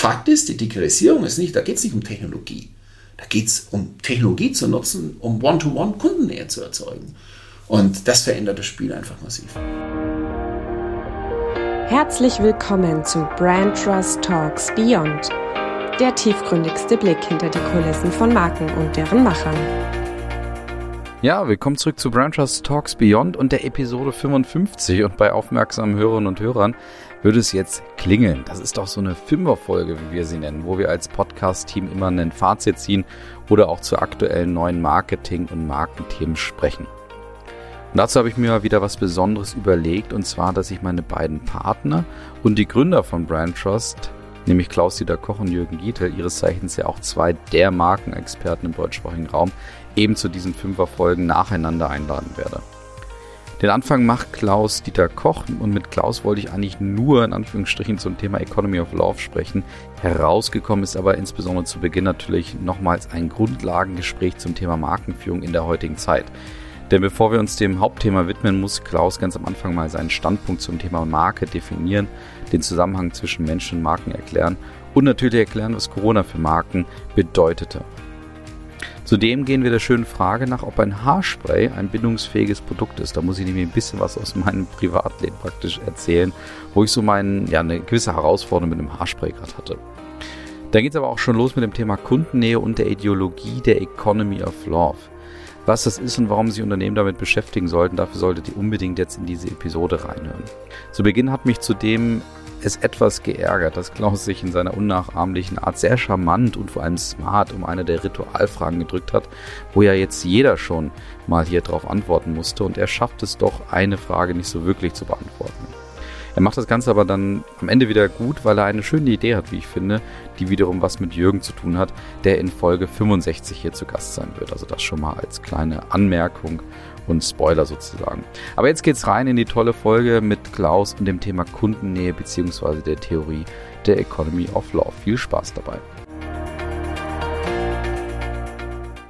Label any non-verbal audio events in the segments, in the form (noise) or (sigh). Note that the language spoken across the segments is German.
Fakt ist, die Digitalisierung ist nicht, da geht es nicht um Technologie. Da geht es um Technologie zu nutzen, um One-to-One Kundennähe zu erzeugen. Und das verändert das Spiel einfach massiv. Herzlich willkommen zu Brand Trust Talks Beyond, der tiefgründigste Blick hinter die Kulissen von Marken und deren Machern. Ja, willkommen zurück zu Brand Trust Talks Beyond und der Episode 55. Und bei aufmerksamen Hörerinnen und Hörern würde es jetzt klingeln. Das ist doch so eine Fünferfolge, wie wir sie nennen, wo wir als Podcast-Team immer ein Fazit ziehen oder auch zu aktuellen neuen Marketing- und Markenthemen sprechen. Und dazu habe ich mir wieder was Besonderes überlegt, und zwar, dass ich meine beiden Partner und die Gründer von Brand Trust, nämlich Klaus-Dieter Koch und Jürgen Gietel, ihres Zeichens ja auch zwei der Markenexperten im deutschsprachigen Raum, eben zu diesen Fünferfolgen nacheinander einladen werde. Den Anfang macht Klaus Dieter Koch und mit Klaus wollte ich eigentlich nur in Anführungsstrichen zum Thema Economy of Love sprechen. Herausgekommen ist aber insbesondere zu Beginn natürlich nochmals ein Grundlagengespräch zum Thema Markenführung in der heutigen Zeit. Denn bevor wir uns dem Hauptthema widmen, muss Klaus ganz am Anfang mal seinen Standpunkt zum Thema Marke definieren, den Zusammenhang zwischen Menschen und Marken erklären und natürlich erklären, was Corona für Marken bedeutete. Zudem gehen wir der schönen Frage nach, ob ein Haarspray ein bindungsfähiges Produkt ist. Da muss ich nämlich ein bisschen was aus meinem Privatleben praktisch erzählen, wo ich so meinen, ja, eine gewisse Herausforderung mit dem Haarspray gerade hatte. Dann geht es aber auch schon los mit dem Thema Kundennähe und der Ideologie der Economy of Love. Was das ist und warum sich Unternehmen damit beschäftigen sollten, dafür solltet ihr unbedingt jetzt in diese Episode reinhören. Zu Beginn hat mich zudem es etwas geärgert, dass Klaus sich in seiner unnachahmlichen Art sehr charmant und vor allem smart um eine der Ritualfragen gedrückt hat, wo ja jetzt jeder schon mal hier drauf antworten musste und er schafft es doch, eine Frage nicht so wirklich zu beantworten. Er macht das Ganze aber dann am Ende wieder gut, weil er eine schöne Idee hat, wie ich finde, die wiederum was mit Jürgen zu tun hat, der in Folge 65 hier zu Gast sein wird. Also das schon mal als kleine Anmerkung und Spoiler sozusagen. Aber jetzt geht's rein in die tolle Folge mit Klaus und dem Thema Kundennähe bzw. der Theorie der Economy of Love. Viel Spaß dabei.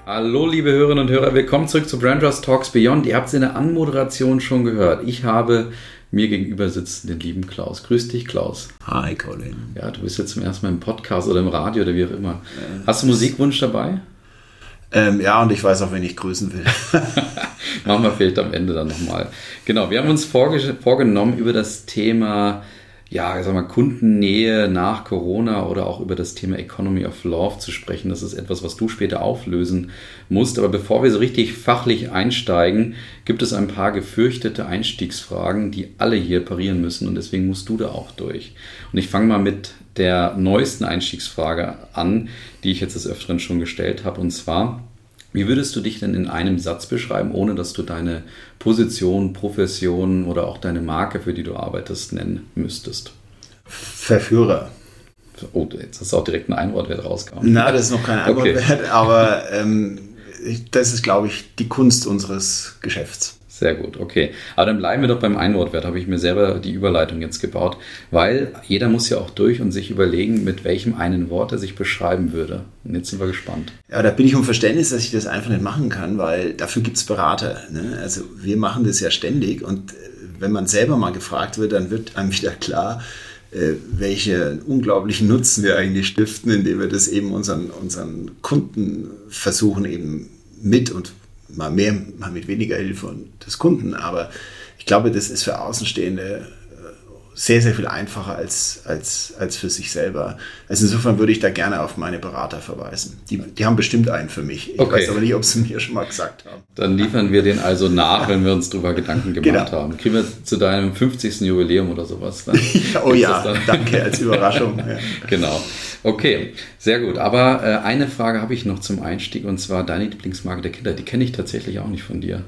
Hallo, liebe Hörerinnen und Hörer, willkommen zurück zu Brandrust Talks Beyond. Ihr habt es in der Anmoderation schon gehört. Ich habe mir gegenüber sitzen den lieben Klaus. Grüß dich, Klaus. Hi, Colin. Ja, du bist jetzt zum ersten Mal im Podcast oder im Radio oder wie auch immer. Hast du Musikwunsch dabei? Ähm, ja, und ich weiß auch, wen ich grüßen will. Machen wir vielleicht am Ende dann nochmal. Genau, wir haben uns vorgenommen, über das Thema ja, sag mal, Kundennähe nach Corona oder auch über das Thema Economy of Love zu sprechen. Das ist etwas, was du später auflösen musst. Aber bevor wir so richtig fachlich einsteigen, gibt es ein paar gefürchtete Einstiegsfragen, die alle hier parieren müssen und deswegen musst du da auch durch. Und ich fange mal mit der neuesten Einstiegsfrage an, die ich jetzt des Öfteren schon gestellt habe. Und zwar, wie würdest du dich denn in einem Satz beschreiben, ohne dass du deine Position, Profession oder auch deine Marke, für die du arbeitest, nennen müsstest? Verführer. Oh, jetzt hast du auch direkt ein Einwortwert rausgekommen. Na, das ist noch kein Einwortwert, okay. aber ähm, das ist, glaube ich, die Kunst unseres Geschäfts. Sehr gut, okay. Aber dann bleiben wir doch beim Einwortwert, habe ich mir selber die Überleitung jetzt gebaut, weil jeder muss ja auch durch und sich überlegen, mit welchem einen Wort er sich beschreiben würde. Und jetzt sind wir gespannt. Ja, da bin ich um Verständnis, dass ich das einfach nicht machen kann, weil dafür gibt es Berater. Ne? Also wir machen das ja ständig und äh, wenn man selber mal gefragt wird, dann wird einem (laughs) wieder klar, äh, welche unglaublichen Nutzen wir eigentlich stiften, indem wir das eben unseren, unseren Kunden versuchen eben mit und mal mehr, mal mit weniger Hilfe des Kunden. Aber ich glaube, das ist für Außenstehende sehr, sehr viel einfacher als, als, als für sich selber. Also insofern würde ich da gerne auf meine Berater verweisen. Die, die haben bestimmt einen für mich. Ich okay. weiß aber nicht, ob sie mir schon mal gesagt haben. Dann liefern wir den also nach, wenn wir uns darüber Gedanken gemacht genau. haben. Kriegen wir zu deinem 50. Jubiläum oder sowas. (laughs) oh ja, danke als Überraschung. Ja. (laughs) Genau. Okay, sehr gut. Aber äh, eine Frage habe ich noch zum Einstieg und zwar deine Lieblingsmarke der Kinder. Die kenne ich tatsächlich auch nicht von dir.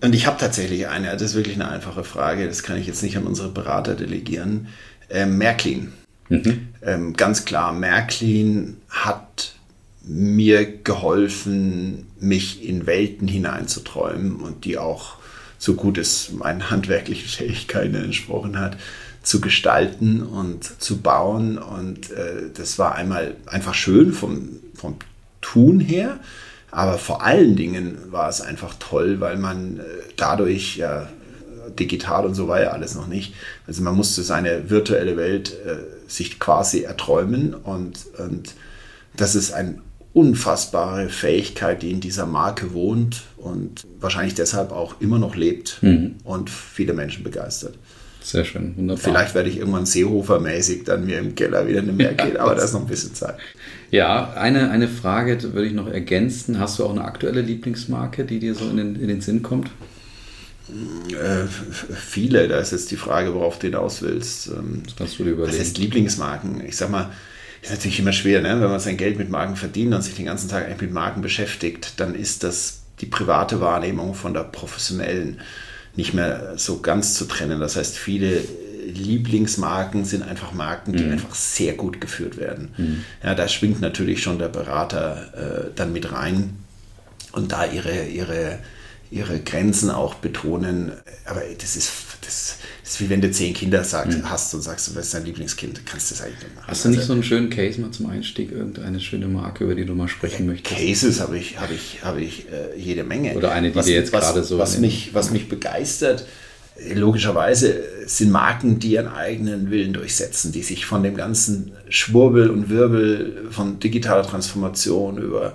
Und ich habe tatsächlich eine. Das ist wirklich eine einfache Frage. Das kann ich jetzt nicht an unsere Berater delegieren. Ähm, Märklin. Mhm. Ähm, ganz klar, Märklin hat mir geholfen, mich in Welten hineinzuträumen und die auch so gut es meinen handwerklichen Fähigkeiten entsprochen hat, zu gestalten und zu bauen. Und äh, das war einmal einfach schön vom, vom Tun her, aber vor allen Dingen war es einfach toll, weil man äh, dadurch ja digital und so war ja alles noch nicht. Also man musste seine virtuelle Welt äh, sich quasi erträumen und, und das ist eine unfassbare Fähigkeit, die in dieser Marke wohnt und wahrscheinlich deshalb auch immer noch lebt mhm. und viele Menschen begeistert. Sehr schön, wunderbar. Vielleicht werde ich irgendwann Seehofer-mäßig dann mir im Keller wieder eine Meer gehen, aber da ist noch ein bisschen Zeit. (laughs) Ja, eine, eine Frage würde ich noch ergänzen. Hast du auch eine aktuelle Lieblingsmarke, die dir so in den, in den Sinn kommt? Äh, viele, da ist jetzt die Frage, worauf du hinaus willst. Ähm, das kannst du dir überlegen. Das heißt Lieblingsmarken. Ich sag mal, ist natürlich immer schwer, ne? wenn man sein Geld mit Marken verdient und sich den ganzen Tag eigentlich mit Marken beschäftigt, dann ist das die private Wahrnehmung von der professionellen nicht mehr so ganz zu trennen. Das heißt, viele Lieblingsmarken sind einfach Marken, die mhm. einfach sehr gut geführt werden. Mhm. Ja, da schwingt natürlich schon der Berater äh, dann mit rein und da ihre, ihre ihre Grenzen auch betonen. Aber das ist, das ist wie wenn du zehn Kinder sagst, mhm. hast und sagst, du bist dein Lieblingskind, kannst du das eigentlich nicht machen. Hast du nicht also, so einen schönen Case mal zum Einstieg, irgendeine schöne Marke, über die du mal sprechen möchtest? Cases habe ich, habe ich, habe ich äh, jede Menge. Oder eine, die was, dir jetzt was, gerade so... Was mich, was mich begeistert, logischerweise sind Marken, die ihren eigenen Willen durchsetzen, die sich von dem ganzen Schwurbel und Wirbel von digitaler Transformation über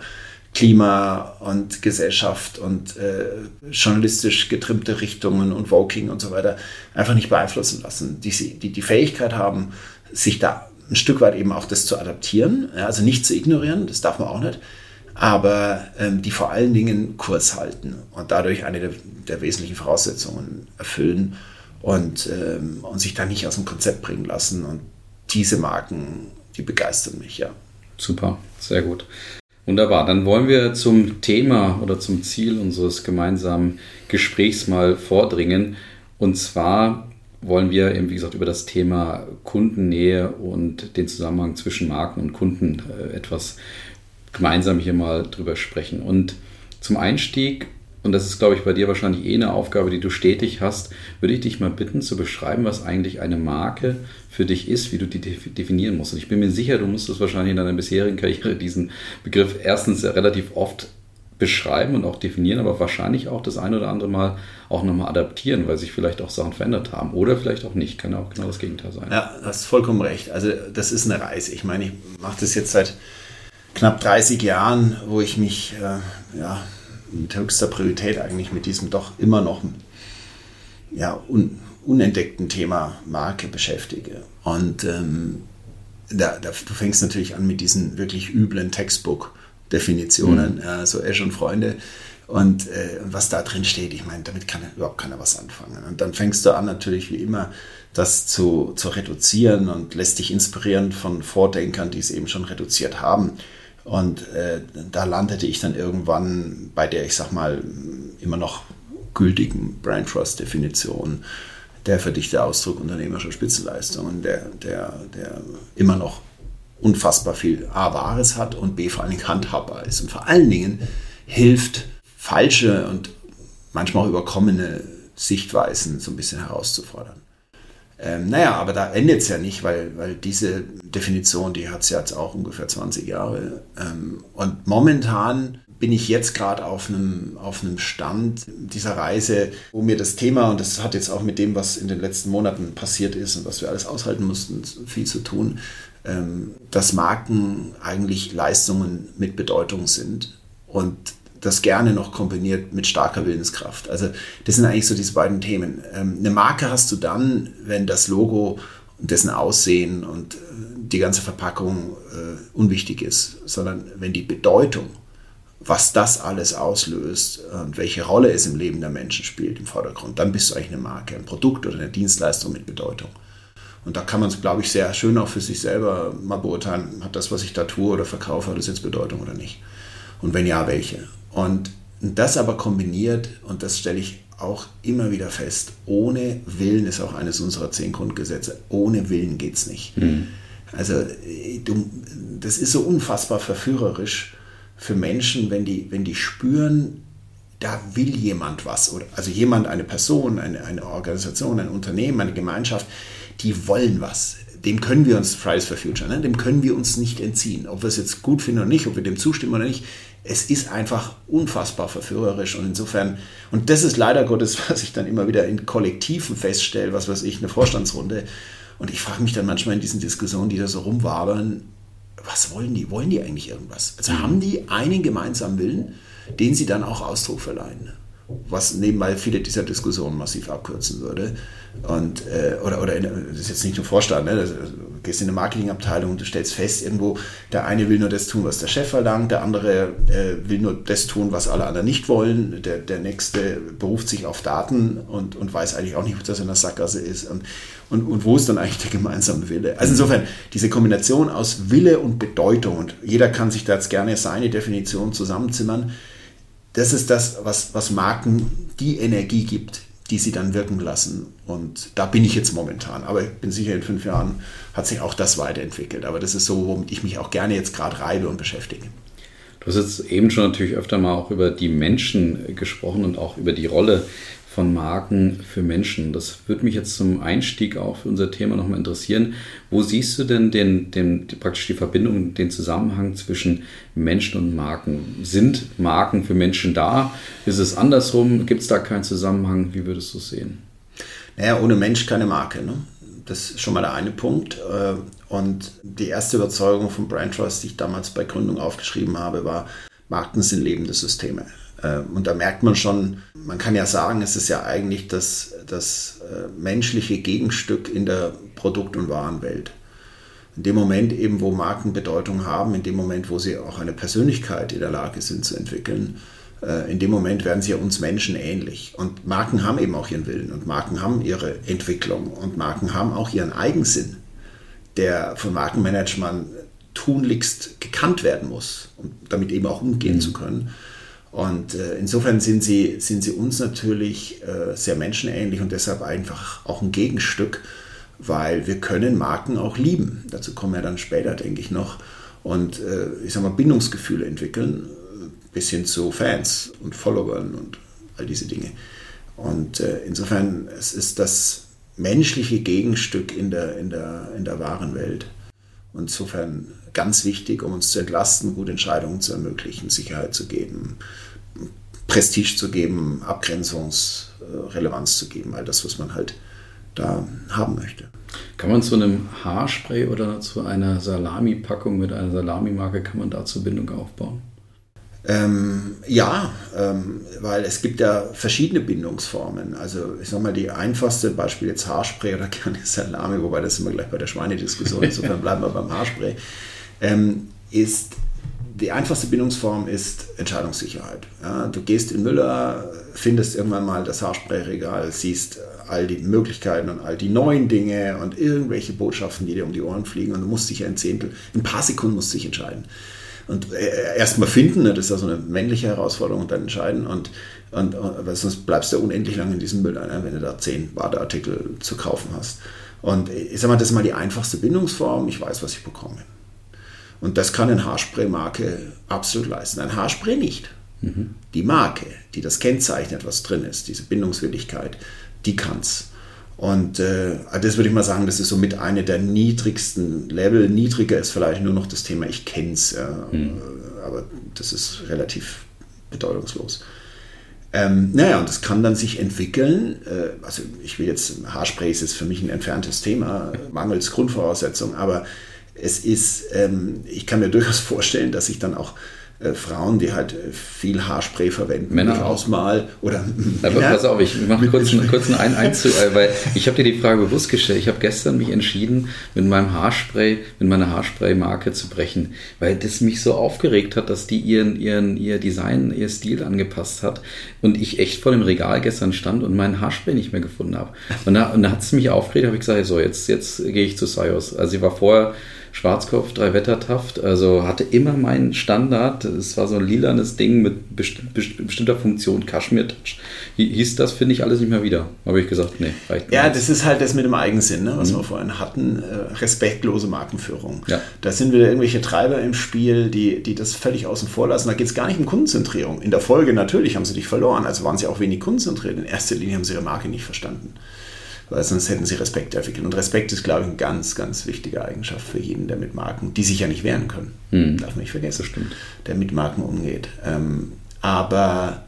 Klima und Gesellschaft und äh, journalistisch getrimmte Richtungen und Voking und so weiter einfach nicht beeinflussen lassen. Die, die die Fähigkeit haben, sich da ein Stück weit eben auch das zu adaptieren, ja, also nicht zu ignorieren, das darf man auch nicht, aber ähm, die vor allen Dingen Kurs halten und dadurch eine der, der wesentlichen Voraussetzungen erfüllen und, ähm, und sich da nicht aus dem Konzept bringen lassen. Und diese Marken, die begeistern mich, ja. Super, sehr gut. Wunderbar, dann wollen wir zum Thema oder zum Ziel unseres gemeinsamen Gesprächs mal vordringen. Und zwar wollen wir eben, wie gesagt, über das Thema Kundennähe und den Zusammenhang zwischen Marken und Kunden äh, etwas gemeinsam hier mal drüber sprechen. Und zum Einstieg und das ist, glaube ich, bei dir wahrscheinlich eh eine Aufgabe, die du stetig hast, würde ich dich mal bitten zu beschreiben, was eigentlich eine Marke für dich ist, wie du die definieren musst. Und ich bin mir sicher, du musstest wahrscheinlich in deiner bisherigen Karriere diesen Begriff erstens relativ oft beschreiben und auch definieren, aber wahrscheinlich auch das ein oder andere Mal auch nochmal adaptieren, weil sich vielleicht auch Sachen verändert haben oder vielleicht auch nicht. Kann ja auch genau das Gegenteil sein. Ja, du hast vollkommen recht. Also das ist eine Reise. Ich meine, ich mache das jetzt seit knapp 30 Jahren, wo ich mich äh, ja, mit höchster Priorität eigentlich mit diesem doch immer noch ja, un, unentdeckten Thema Marke beschäftige. Und ähm, da, da, du fängst natürlich an mit diesen wirklich üblen Textbook-Definitionen, mhm. äh, so Ash und Freunde. Und äh, was da drin steht, ich meine, damit kann überhaupt keiner was anfangen. Und dann fängst du an, natürlich wie immer, das zu, zu reduzieren und lässt dich inspirieren von Vordenkern, die es eben schon reduziert haben. Und äh, da landete ich dann irgendwann bei der, ich sag mal, immer noch gültigen Brand Trust Definition der verdichte Ausdruck unternehmerischer Spitzenleistungen, der, der, der immer noch unfassbar viel A, Wahres hat und B, vor allen Dingen handhabbar ist. Und vor allen Dingen hilft, falsche und manchmal auch überkommene Sichtweisen so ein bisschen herauszufordern. Ähm, naja, aber da endet es ja nicht, weil, weil diese Definition, die hat es jetzt auch ungefähr 20 Jahre. Ähm, und momentan bin ich jetzt gerade auf einem, auf Stand dieser Reise, wo mir das Thema, und das hat jetzt auch mit dem, was in den letzten Monaten passiert ist und was wir alles aushalten mussten, viel zu tun, ähm, dass Marken eigentlich Leistungen mit Bedeutung sind. Und das gerne noch kombiniert mit starker Willenskraft. Also das sind eigentlich so diese beiden Themen. Ähm, eine Marke hast du dann, wenn das Logo und dessen Aussehen und äh, die ganze Verpackung äh, unwichtig ist, sondern wenn die Bedeutung, was das alles auslöst und welche Rolle es im Leben der Menschen spielt im Vordergrund, dann bist du eigentlich eine Marke, ein Produkt oder eine Dienstleistung mit Bedeutung. Und da kann man es, glaube ich, sehr schön auch für sich selber mal beurteilen, hat das, was ich da tue oder verkaufe, hat das jetzt Bedeutung oder nicht? Und wenn ja, welche? Und das aber kombiniert, und das stelle ich auch immer wieder fest, ohne Willen ist auch eines unserer zehn Grundgesetze, ohne Willen geht es nicht. Mhm. Also du, das ist so unfassbar verführerisch für Menschen, wenn die, wenn die spüren, da will jemand was. Oder, also jemand, eine Person, eine, eine Organisation, ein Unternehmen, eine Gemeinschaft, die wollen was. dem können wir uns, Fridays for Future, ne, dem können wir uns nicht entziehen. Ob wir es jetzt gut finden oder nicht, ob wir dem zustimmen oder nicht, es ist einfach unfassbar verführerisch und insofern, und das ist leider Gottes, (laughs) was ich dann immer wieder in Kollektiven feststelle, was weiß ich, eine Vorstandsrunde. Und ich frage mich dann manchmal in diesen Diskussionen, die da so rumwabern, was wollen die? Wollen die eigentlich irgendwas? Also haben die einen gemeinsamen Willen, den sie dann auch Ausdruck verleihen? Was nebenbei viele dieser Diskussionen massiv abkürzen würde. Und, äh, oder, oder in, das ist jetzt nicht nur Vorstand, ne? Das, du gehst in eine Marketingabteilung und du stellst fest, irgendwo, der eine will nur das tun, was der Chef verlangt, der andere äh, will nur das tun, was alle anderen nicht wollen, der, der nächste beruft sich auf Daten und, und weiß eigentlich auch nicht, was das in der Sackgasse ist. Und, und, und wo ist dann eigentlich der gemeinsame Wille? Also insofern, diese Kombination aus Wille und Bedeutung, und jeder kann sich da jetzt gerne seine Definition zusammenzimmern, das ist das, was, was Marken die Energie gibt, die sie dann wirken lassen. Und da bin ich jetzt momentan. Aber ich bin sicher, in fünf Jahren hat sich auch das weiterentwickelt. Aber das ist so, womit ich mich auch gerne jetzt gerade reibe und beschäftige. Du hast jetzt eben schon natürlich öfter mal auch über die Menschen gesprochen und auch über die Rolle von Marken für Menschen. Das würde mich jetzt zum Einstieg auch für unser Thema nochmal interessieren. Wo siehst du denn den, den, praktisch die Verbindung, den Zusammenhang zwischen Menschen und Marken? Sind Marken für Menschen da? Ist es andersrum? Gibt es da keinen Zusammenhang? Wie würdest du es sehen? Naja, ohne Mensch keine Marke. Ne? Das ist schon mal der eine Punkt. Äh, und die erste Überzeugung von Brand Trust, die ich damals bei Gründung aufgeschrieben habe, war, Marken sind lebende Systeme. Ähm, und da merkt man schon, man kann ja sagen, es ist ja eigentlich das, das äh, menschliche Gegenstück in der Produkt- und Warenwelt. In dem Moment eben, wo Marken Bedeutung haben, in dem Moment, wo sie auch eine Persönlichkeit in der Lage sind zu entwickeln, äh, in dem Moment werden sie ja uns Menschen ähnlich. Und Marken haben eben auch ihren Willen und Marken haben ihre Entwicklung und Marken haben auch ihren Eigensinn, der von Markenmanagement tunlichst gekannt werden muss, um damit eben auch umgehen mhm. zu können. Und äh, insofern sind sie, sind sie uns natürlich äh, sehr menschenähnlich und deshalb einfach auch ein Gegenstück, weil wir können Marken auch lieben. Dazu kommen wir dann später, denke ich noch. Und äh, ich sage mal, Bindungsgefühle entwickeln, bis hin zu Fans und Followern und all diese Dinge. Und äh, insofern, es ist das menschliche Gegenstück in der, in der, in der wahren Welt. Und insofern ganz wichtig, um uns zu entlasten, gute Entscheidungen zu ermöglichen, Sicherheit zu geben, Prestige zu geben, Abgrenzungsrelevanz zu geben, all das, was man halt da haben möchte. Kann man zu einem Haarspray oder zu einer Salami-Packung mit einer Salamimarke, kann man dazu Bindung aufbauen? Ähm, ja, ähm, weil es gibt ja verschiedene Bindungsformen. Also ich sage mal, die einfachste, Beispiel jetzt Haarspray oder (laughs) gerne Salami, wobei das wir gleich bei der Schweinediskussion, insofern bleiben wir beim Haarspray, ähm, ist die einfachste Bindungsform ist Entscheidungssicherheit. Ja, du gehst in Müller, findest irgendwann mal das Haarsprayregal, siehst all die Möglichkeiten und all die neuen Dinge und irgendwelche Botschaften, die dir um die Ohren fliegen und du musst dich ein Zehntel, ein paar Sekunden musst dich entscheiden. Und äh, erstmal finden, ne, das ist ja so eine männliche Herausforderung und dann entscheiden und, und, und sonst bleibst du unendlich lang in diesem Müll, ne, wenn du da zehn Badeartikel zu kaufen hast. Und ich sag mal, das ist mal die einfachste Bindungsform, ich weiß, was ich bekomme. Und das kann eine Haarspray-Marke absolut leisten. Ein Haarspray nicht. Mhm. Die Marke, die das kennzeichnet, was drin ist, diese Bindungswilligkeit, die kann es. Und äh, das würde ich mal sagen, das ist so mit einer der niedrigsten Level. Niedriger ist vielleicht nur noch das Thema, ich kenne es, ja, mhm. aber das ist relativ bedeutungslos. Ähm, naja, und das kann dann sich entwickeln. Äh, also ich will jetzt, Haarspray ist jetzt für mich ein entferntes Thema, mangels Grundvoraussetzung, aber es ist, ähm, ich kann mir durchaus vorstellen, dass sich dann auch äh, Frauen, die halt äh, viel Haarspray verwenden, Männer durchaus mal oder Aber Männer, pass auf, ich mache kurz, einen, kurz einen Einzug, äh, weil ich habe dir die Frage bewusst gestellt. Ich habe gestern mich entschieden, mit meinem Haarspray, mit meiner Haarspray-Marke zu brechen, weil das mich so aufgeregt hat, dass die ihren, ihren, ihr Design, ihr Stil angepasst hat und ich echt vor dem Regal gestern stand und meinen Haarspray nicht mehr gefunden habe. Und da, und da hat es mich aufgeregt, habe ich gesagt, so jetzt, jetzt gehe ich zu Sayos. Also ich war vorher Schwarzkopf, drei Wettertaft. Also hatte immer meinen Standard. Es war so ein lilanes Ding mit besti bestimmter Funktion, Kaschmir-Touch. Hieß das, finde ich, alles nicht mehr wieder. Habe ich gesagt, nee, reicht nicht. Ja, das ist halt das mit dem Eigensinn, ne, was mhm. wir vorhin hatten. Äh, respektlose Markenführung. Ja. Da sind wieder irgendwelche Treiber im Spiel, die, die das völlig außen vor lassen. Da geht es gar nicht um Kundenzentrierung. In der Folge natürlich haben sie dich verloren, also waren sie auch wenig kundenzentriert. In erster Linie haben sie ihre Marke nicht verstanden. Weil sonst hätten sie Respekt entwickelt. Und Respekt ist, glaube ich, eine ganz, ganz wichtige Eigenschaft für jeden, der mit Marken, die sich ja nicht wehren können, mhm. darf man nicht vergessen, der mit Marken umgeht. Ähm, aber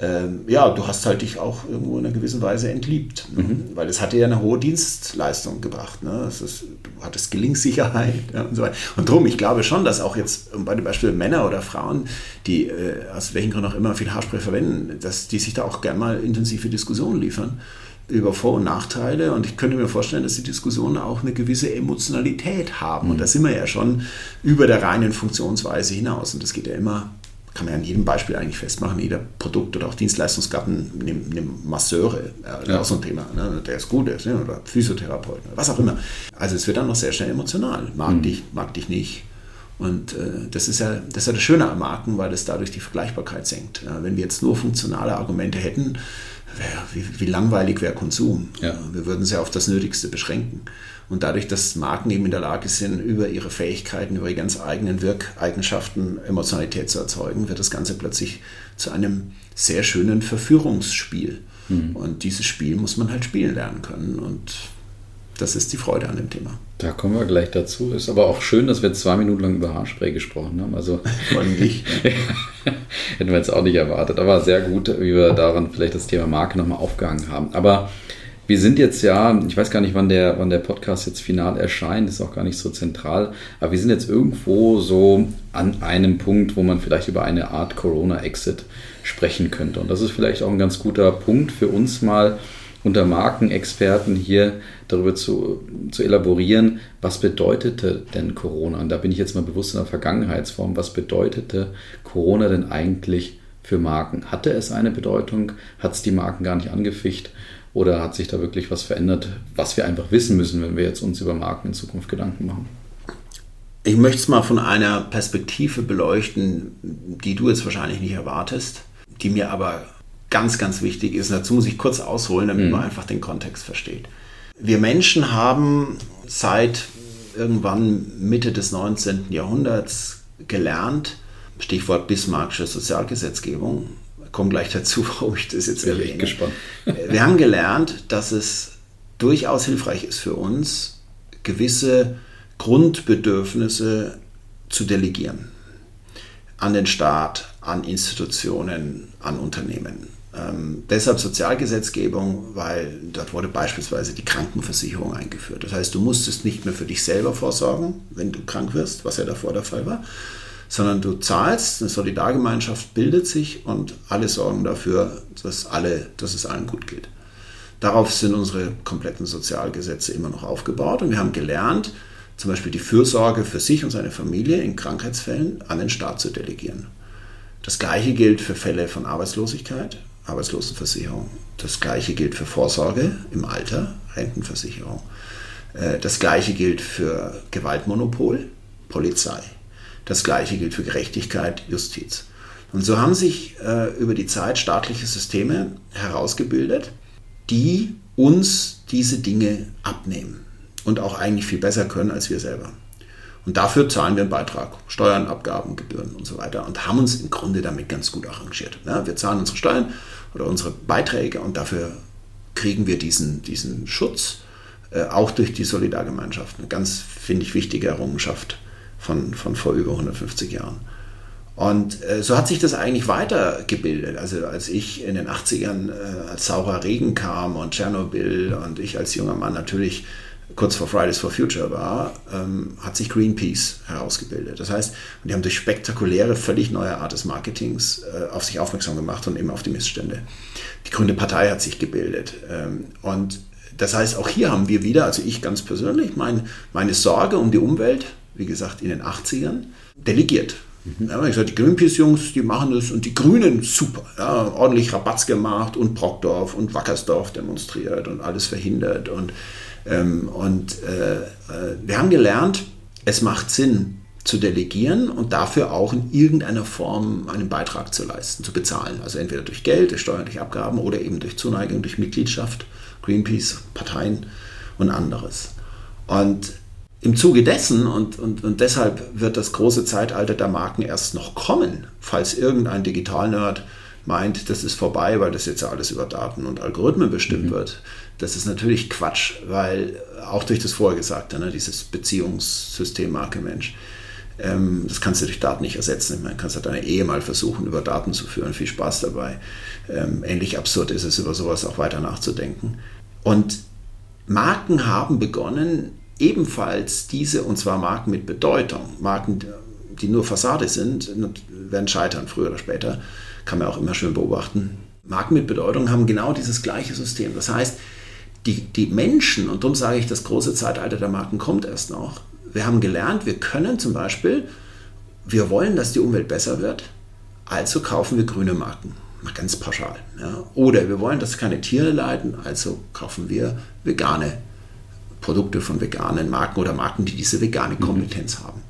ähm, ja, du hast halt dich auch irgendwo in einer gewissen Weise entliebt, mhm. weil es hatte ja eine hohe Dienstleistung gebracht. Ne? Ist, du hattest Gelingssicherheit ja, und so weiter. Und darum, ich glaube schon, dass auch jetzt bei dem Beispiel Männer oder Frauen, die äh, aus welchen Gründen auch immer viel Haarspray verwenden, dass die sich da auch gerne mal intensive Diskussionen liefern über Vor- und Nachteile. Und ich könnte mir vorstellen, dass die Diskussionen auch eine gewisse Emotionalität haben. Mhm. Und da sind wir ja schon über der reinen Funktionsweise hinaus. Und das geht ja immer kann man ja an jedem Beispiel eigentlich festmachen, jeder Produkt- oder auch Dienstleistungsgarten, nimm, nimm Masseure, äh, ja. auch so ein Thema, ne, der ist gut ist, ne, oder Physiotherapeuten, was auch immer. Also es wird dann noch sehr schnell emotional, mag mhm. dich, mag dich nicht. Und äh, das, ist ja, das ist ja das Schöne am Marken, weil es dadurch die Vergleichbarkeit senkt. Ja, wenn wir jetzt nur funktionale Argumente hätten, wär, wie, wie langweilig wäre Konsum. Ja. Wir würden es ja auf das Nötigste beschränken. Und dadurch, dass Marken eben in der Lage sind, über ihre Fähigkeiten, über ihre ganz eigenen Wirkeigenschaften Emotionalität zu erzeugen, wird das Ganze plötzlich zu einem sehr schönen Verführungsspiel. Mhm. Und dieses Spiel muss man halt spielen lernen können. Und das ist die Freude an dem Thema. Da kommen wir gleich dazu. Ist aber auch schön, dass wir zwei Minuten lang über Haarspray gesprochen haben. Also (laughs) nicht. (laughs) hätten wir jetzt auch nicht erwartet. Aber sehr gut, wie wir daran vielleicht das Thema Marke nochmal aufgehangen haben. Aber wir sind jetzt ja, ich weiß gar nicht, wann der, wann der Podcast jetzt final erscheint, ist auch gar nicht so zentral, aber wir sind jetzt irgendwo so an einem Punkt, wo man vielleicht über eine Art Corona-Exit sprechen könnte. Und das ist vielleicht auch ein ganz guter Punkt für uns mal unter Markenexperten hier darüber zu, zu elaborieren, was bedeutete denn Corona? Und da bin ich jetzt mal bewusst in der Vergangenheitsform, was bedeutete Corona denn eigentlich für Marken? Hatte es eine Bedeutung? Hat es die Marken gar nicht angeficht? Oder hat sich da wirklich was verändert, was wir einfach wissen müssen, wenn wir jetzt uns über Marken in Zukunft Gedanken machen? Ich möchte es mal von einer Perspektive beleuchten, die du jetzt wahrscheinlich nicht erwartest, die mir aber ganz, ganz wichtig ist. Und dazu muss ich kurz ausholen, damit mhm. man einfach den Kontext versteht. Wir Menschen haben seit irgendwann Mitte des 19. Jahrhunderts gelernt, Stichwort Bismarckische Sozialgesetzgebung, komme gleich dazu, (laughs) warum ich das jetzt erwähne. Gespannt. (laughs) Wir haben gelernt, dass es durchaus hilfreich ist für uns, gewisse Grundbedürfnisse zu delegieren. An den Staat, an Institutionen, an Unternehmen. Ähm, deshalb Sozialgesetzgebung, weil dort wurde beispielsweise die Krankenversicherung eingeführt. Das heißt, du musstest nicht mehr für dich selber vorsorgen, wenn du krank wirst, was ja davor der Fall war, sondern du zahlst, eine Solidargemeinschaft bildet sich und alle sorgen dafür, dass, alle, dass es allen gut geht. Darauf sind unsere kompletten Sozialgesetze immer noch aufgebaut und wir haben gelernt, zum Beispiel die Fürsorge für sich und seine Familie in Krankheitsfällen an den Staat zu delegieren. Das gleiche gilt für Fälle von Arbeitslosigkeit, Arbeitslosenversicherung. Das gleiche gilt für Vorsorge im Alter, Rentenversicherung. Äh, das gleiche gilt für Gewaltmonopol, Polizei. Das gleiche gilt für Gerechtigkeit, Justiz. Und so haben sich äh, über die Zeit staatliche Systeme herausgebildet, die uns diese Dinge abnehmen und auch eigentlich viel besser können als wir selber. Und dafür zahlen wir einen Beitrag, Steuern, Abgaben, Gebühren und so weiter und haben uns im Grunde damit ganz gut arrangiert. Ja, wir zahlen unsere Steuern oder unsere Beiträge und dafür kriegen wir diesen, diesen Schutz, äh, auch durch die Solidargemeinschaft. Eine ganz, finde ich, wichtige Errungenschaft von, von vor über 150 Jahren. Und äh, so hat sich das eigentlich weitergebildet. Also als ich in den 80ern äh, als saurer Regen kam und Tschernobyl und ich als junger Mann natürlich kurz vor Fridays for Future war, ähm, hat sich Greenpeace herausgebildet. Das heißt, die haben durch spektakuläre, völlig neue Art des Marketings äh, auf sich aufmerksam gemacht und eben auf die Missstände. Die Grüne Partei hat sich gebildet. Ähm, und das heißt, auch hier haben wir wieder, also ich ganz persönlich, mein, meine Sorge um die Umwelt wie gesagt, in den 80ern, delegiert. Mhm. Ja, ich gesagt, die Greenpeace-Jungs, die machen das und die Grünen super. Ja, ordentlich Rabatz gemacht und Brockdorf und Wackersdorf demonstriert und alles verhindert. Und, ähm, und äh, äh, wir haben gelernt, es macht Sinn zu delegieren und dafür auch in irgendeiner Form einen Beitrag zu leisten, zu bezahlen. Also entweder durch Geld, durch Steuern, durch Abgaben oder eben durch Zuneigung, durch Mitgliedschaft, Greenpeace, Parteien und anderes. Und im Zuge dessen, und, und, und deshalb wird das große Zeitalter der Marken erst noch kommen, falls irgendein Digital-Nerd meint, das ist vorbei, weil das jetzt ja alles über Daten und Algorithmen bestimmt mhm. wird, Das ist natürlich Quatsch, weil auch durch das Vorhergesagte, ne, dieses Beziehungssystem Marke-Mensch, ähm, das kannst du durch Daten nicht ersetzen. Man kann es halt deine Ehe mal versuchen, über Daten zu führen. Viel Spaß dabei. Ähm, ähnlich absurd ist es, über sowas auch weiter nachzudenken. Und Marken haben begonnen, ebenfalls diese, und zwar Marken mit Bedeutung, Marken, die nur Fassade sind, werden scheitern, früher oder später, kann man auch immer schön beobachten. Marken mit Bedeutung haben genau dieses gleiche System. Das heißt, die, die Menschen, und darum sage ich, das große Zeitalter der Marken kommt erst noch, wir haben gelernt, wir können zum Beispiel, wir wollen, dass die Umwelt besser wird, also kaufen wir grüne Marken. Mal ganz pauschal. Ja. Oder wir wollen, dass keine Tiere leiden, also kaufen wir vegane Produkte von veganen Marken oder Marken, die diese vegane mhm. Kompetenz mhm. haben.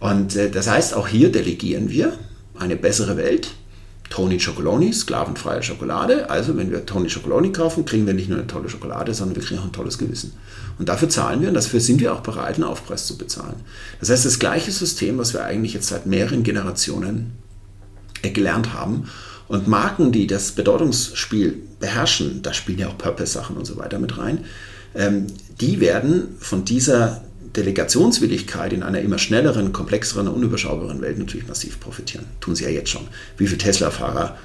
Und äh, das heißt, auch hier delegieren wir eine bessere Welt Tony Chocoloni, sklavenfreie Schokolade. Also wenn wir Tony Chocoloni kaufen, kriegen wir nicht nur eine tolle Schokolade, sondern wir kriegen auch ein tolles Gewissen. Und dafür zahlen wir und dafür sind wir auch bereit, einen Aufpreis zu bezahlen. Das heißt, das gleiche System, was wir eigentlich jetzt seit mehreren Generationen gelernt haben. Und Marken, die das Bedeutungsspiel beherrschen, da spielen ja auch Purpose-Sachen und so weiter mit rein, ähm, die werden von dieser Delegationswilligkeit in einer immer schnelleren, komplexeren, unüberschaubareren Welt natürlich massiv profitieren. Tun sie ja jetzt schon. Wie viele Tesla-Fahrer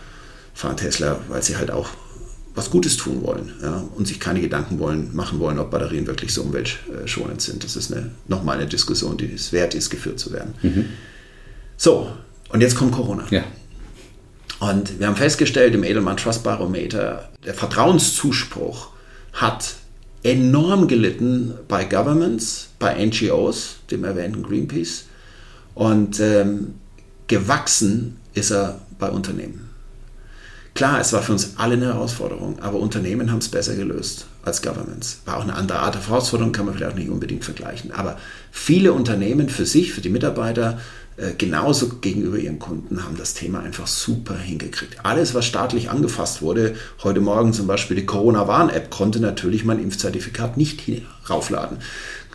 fahren Tesla, weil sie halt auch was Gutes tun wollen ja, und sich keine Gedanken wollen, machen wollen, ob Batterien wirklich so umweltschonend sind. Das ist eine, nochmal eine Diskussion, die es wert ist, geführt zu werden. Mhm. So, und jetzt kommt Corona. Ja. Und wir haben festgestellt im Edelmann Trust Barometer, der Vertrauenszuspruch hat enorm gelitten bei Governments, bei NGOs, dem erwähnten Greenpeace, und ähm, gewachsen ist er bei Unternehmen. Klar, es war für uns alle eine Herausforderung, aber Unternehmen haben es besser gelöst als Governments. War auch eine andere Art der Herausforderung, kann man vielleicht auch nicht unbedingt vergleichen. Aber viele Unternehmen für sich, für die Mitarbeiter, äh, genauso gegenüber ihren Kunden haben das Thema einfach super hingekriegt. Alles, was staatlich angefasst wurde, heute Morgen zum Beispiel die Corona-Warn-App, konnte natürlich mein Impfzertifikat nicht raufladen.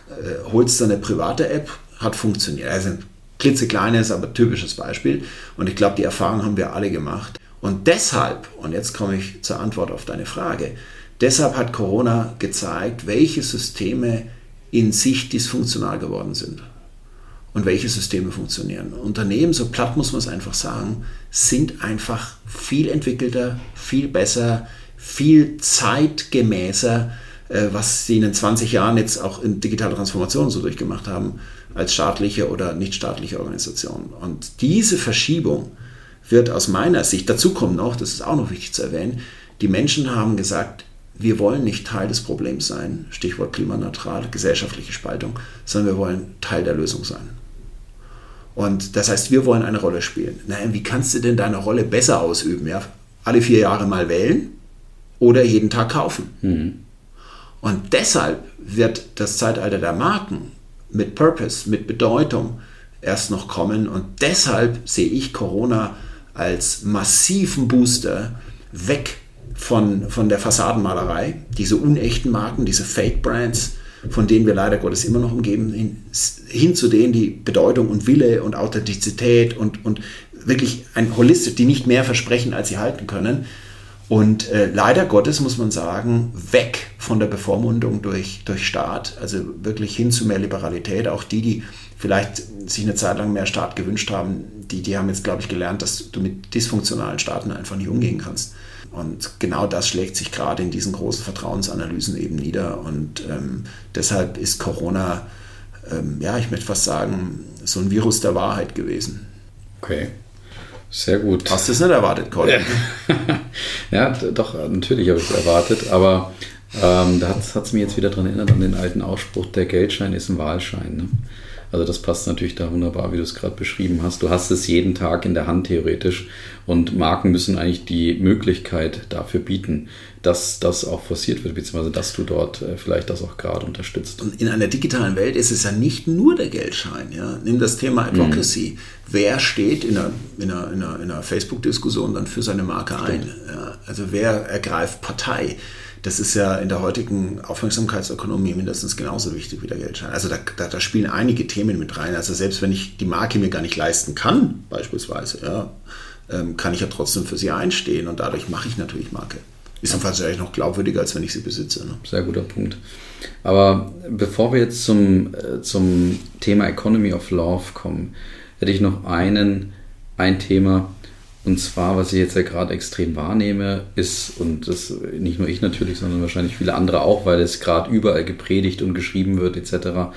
Äh, holst du eine private App, hat funktioniert. Also ein klitzekleines, aber typisches Beispiel. Und ich glaube, die Erfahrung haben wir alle gemacht. Und deshalb, und jetzt komme ich zur Antwort auf deine Frage, deshalb hat Corona gezeigt, welche Systeme in sich dysfunktional geworden sind und welche Systeme funktionieren. Unternehmen, so platt muss man es einfach sagen, sind einfach viel entwickelter, viel besser, viel zeitgemäßer, äh, was sie in den 20 Jahren jetzt auch in digitaler Transformation so durchgemacht haben, als staatliche oder nichtstaatliche Organisationen. Und diese Verschiebung wird aus meiner Sicht, dazu kommt noch, das ist auch noch wichtig zu erwähnen, die Menschen haben gesagt, wir wollen nicht Teil des Problems sein, Stichwort klimaneutral, gesellschaftliche Spaltung, sondern wir wollen Teil der Lösung sein. Und das heißt, wir wollen eine Rolle spielen. Naja, wie kannst du denn deine Rolle besser ausüben? Ja? Alle vier Jahre mal wählen oder jeden Tag kaufen. Mhm. Und deshalb wird das Zeitalter der Marken mit Purpose, mit Bedeutung erst noch kommen. Und deshalb sehe ich Corona als massiven Booster weg von, von der Fassadenmalerei, diese unechten Marken, diese Fake Brands, von denen wir leider Gottes immer noch umgeben, hin, hin zu denen, die Bedeutung und Wille und Authentizität und, und wirklich ein holistisch, die nicht mehr versprechen, als sie halten können. Und äh, leider Gottes muss man sagen, weg von der Bevormundung durch, durch Staat, also wirklich hin zu mehr Liberalität. Auch die, die vielleicht sich eine Zeit lang mehr Staat gewünscht haben, die, die haben jetzt, glaube ich, gelernt, dass du mit dysfunktionalen Staaten einfach nicht umgehen kannst. Und genau das schlägt sich gerade in diesen großen Vertrauensanalysen eben nieder. Und ähm, deshalb ist Corona, ähm, ja, ich möchte fast sagen, so ein Virus der Wahrheit gewesen. Okay. Sehr gut. Hast du es nicht erwartet, Colin? ja, (laughs) doch, natürlich habe ich es erwartet, aber ähm, da hat es mir jetzt wieder daran erinnert an den alten Ausspruch, der Geldschein ist ein Wahlschein. Ne? Also das passt natürlich da wunderbar, wie du es gerade beschrieben hast. Du hast es jeden Tag in der Hand theoretisch und Marken müssen eigentlich die Möglichkeit dafür bieten, dass das auch forciert wird, beziehungsweise dass du dort äh, vielleicht das auch gerade unterstützt. Und in einer digitalen Welt ist es ja nicht nur der Geldschein. Ja? Nimm das Thema Advocacy. Mhm. Wer steht in einer, in einer, in einer, einer Facebook-Diskussion dann für seine Marke Stimmt. ein? Ja? Also wer ergreift Partei? Das ist ja in der heutigen Aufmerksamkeitsökonomie mindestens genauso wichtig wie der Geldschein. Also da, da, da, spielen einige Themen mit rein. Also selbst wenn ich die Marke mir gar nicht leisten kann, beispielsweise, ja, ähm, kann ich ja trotzdem für sie einstehen und dadurch mache ich natürlich Marke. Ist dann vielleicht noch glaubwürdiger, als wenn ich sie besitze. Ne? Sehr guter Punkt. Aber bevor wir jetzt zum, äh, zum Thema Economy of Love kommen, hätte ich noch einen, ein Thema, und zwar, was ich jetzt ja gerade extrem wahrnehme, ist, und das nicht nur ich natürlich, sondern wahrscheinlich viele andere auch, weil es gerade überall gepredigt und geschrieben wird, etc.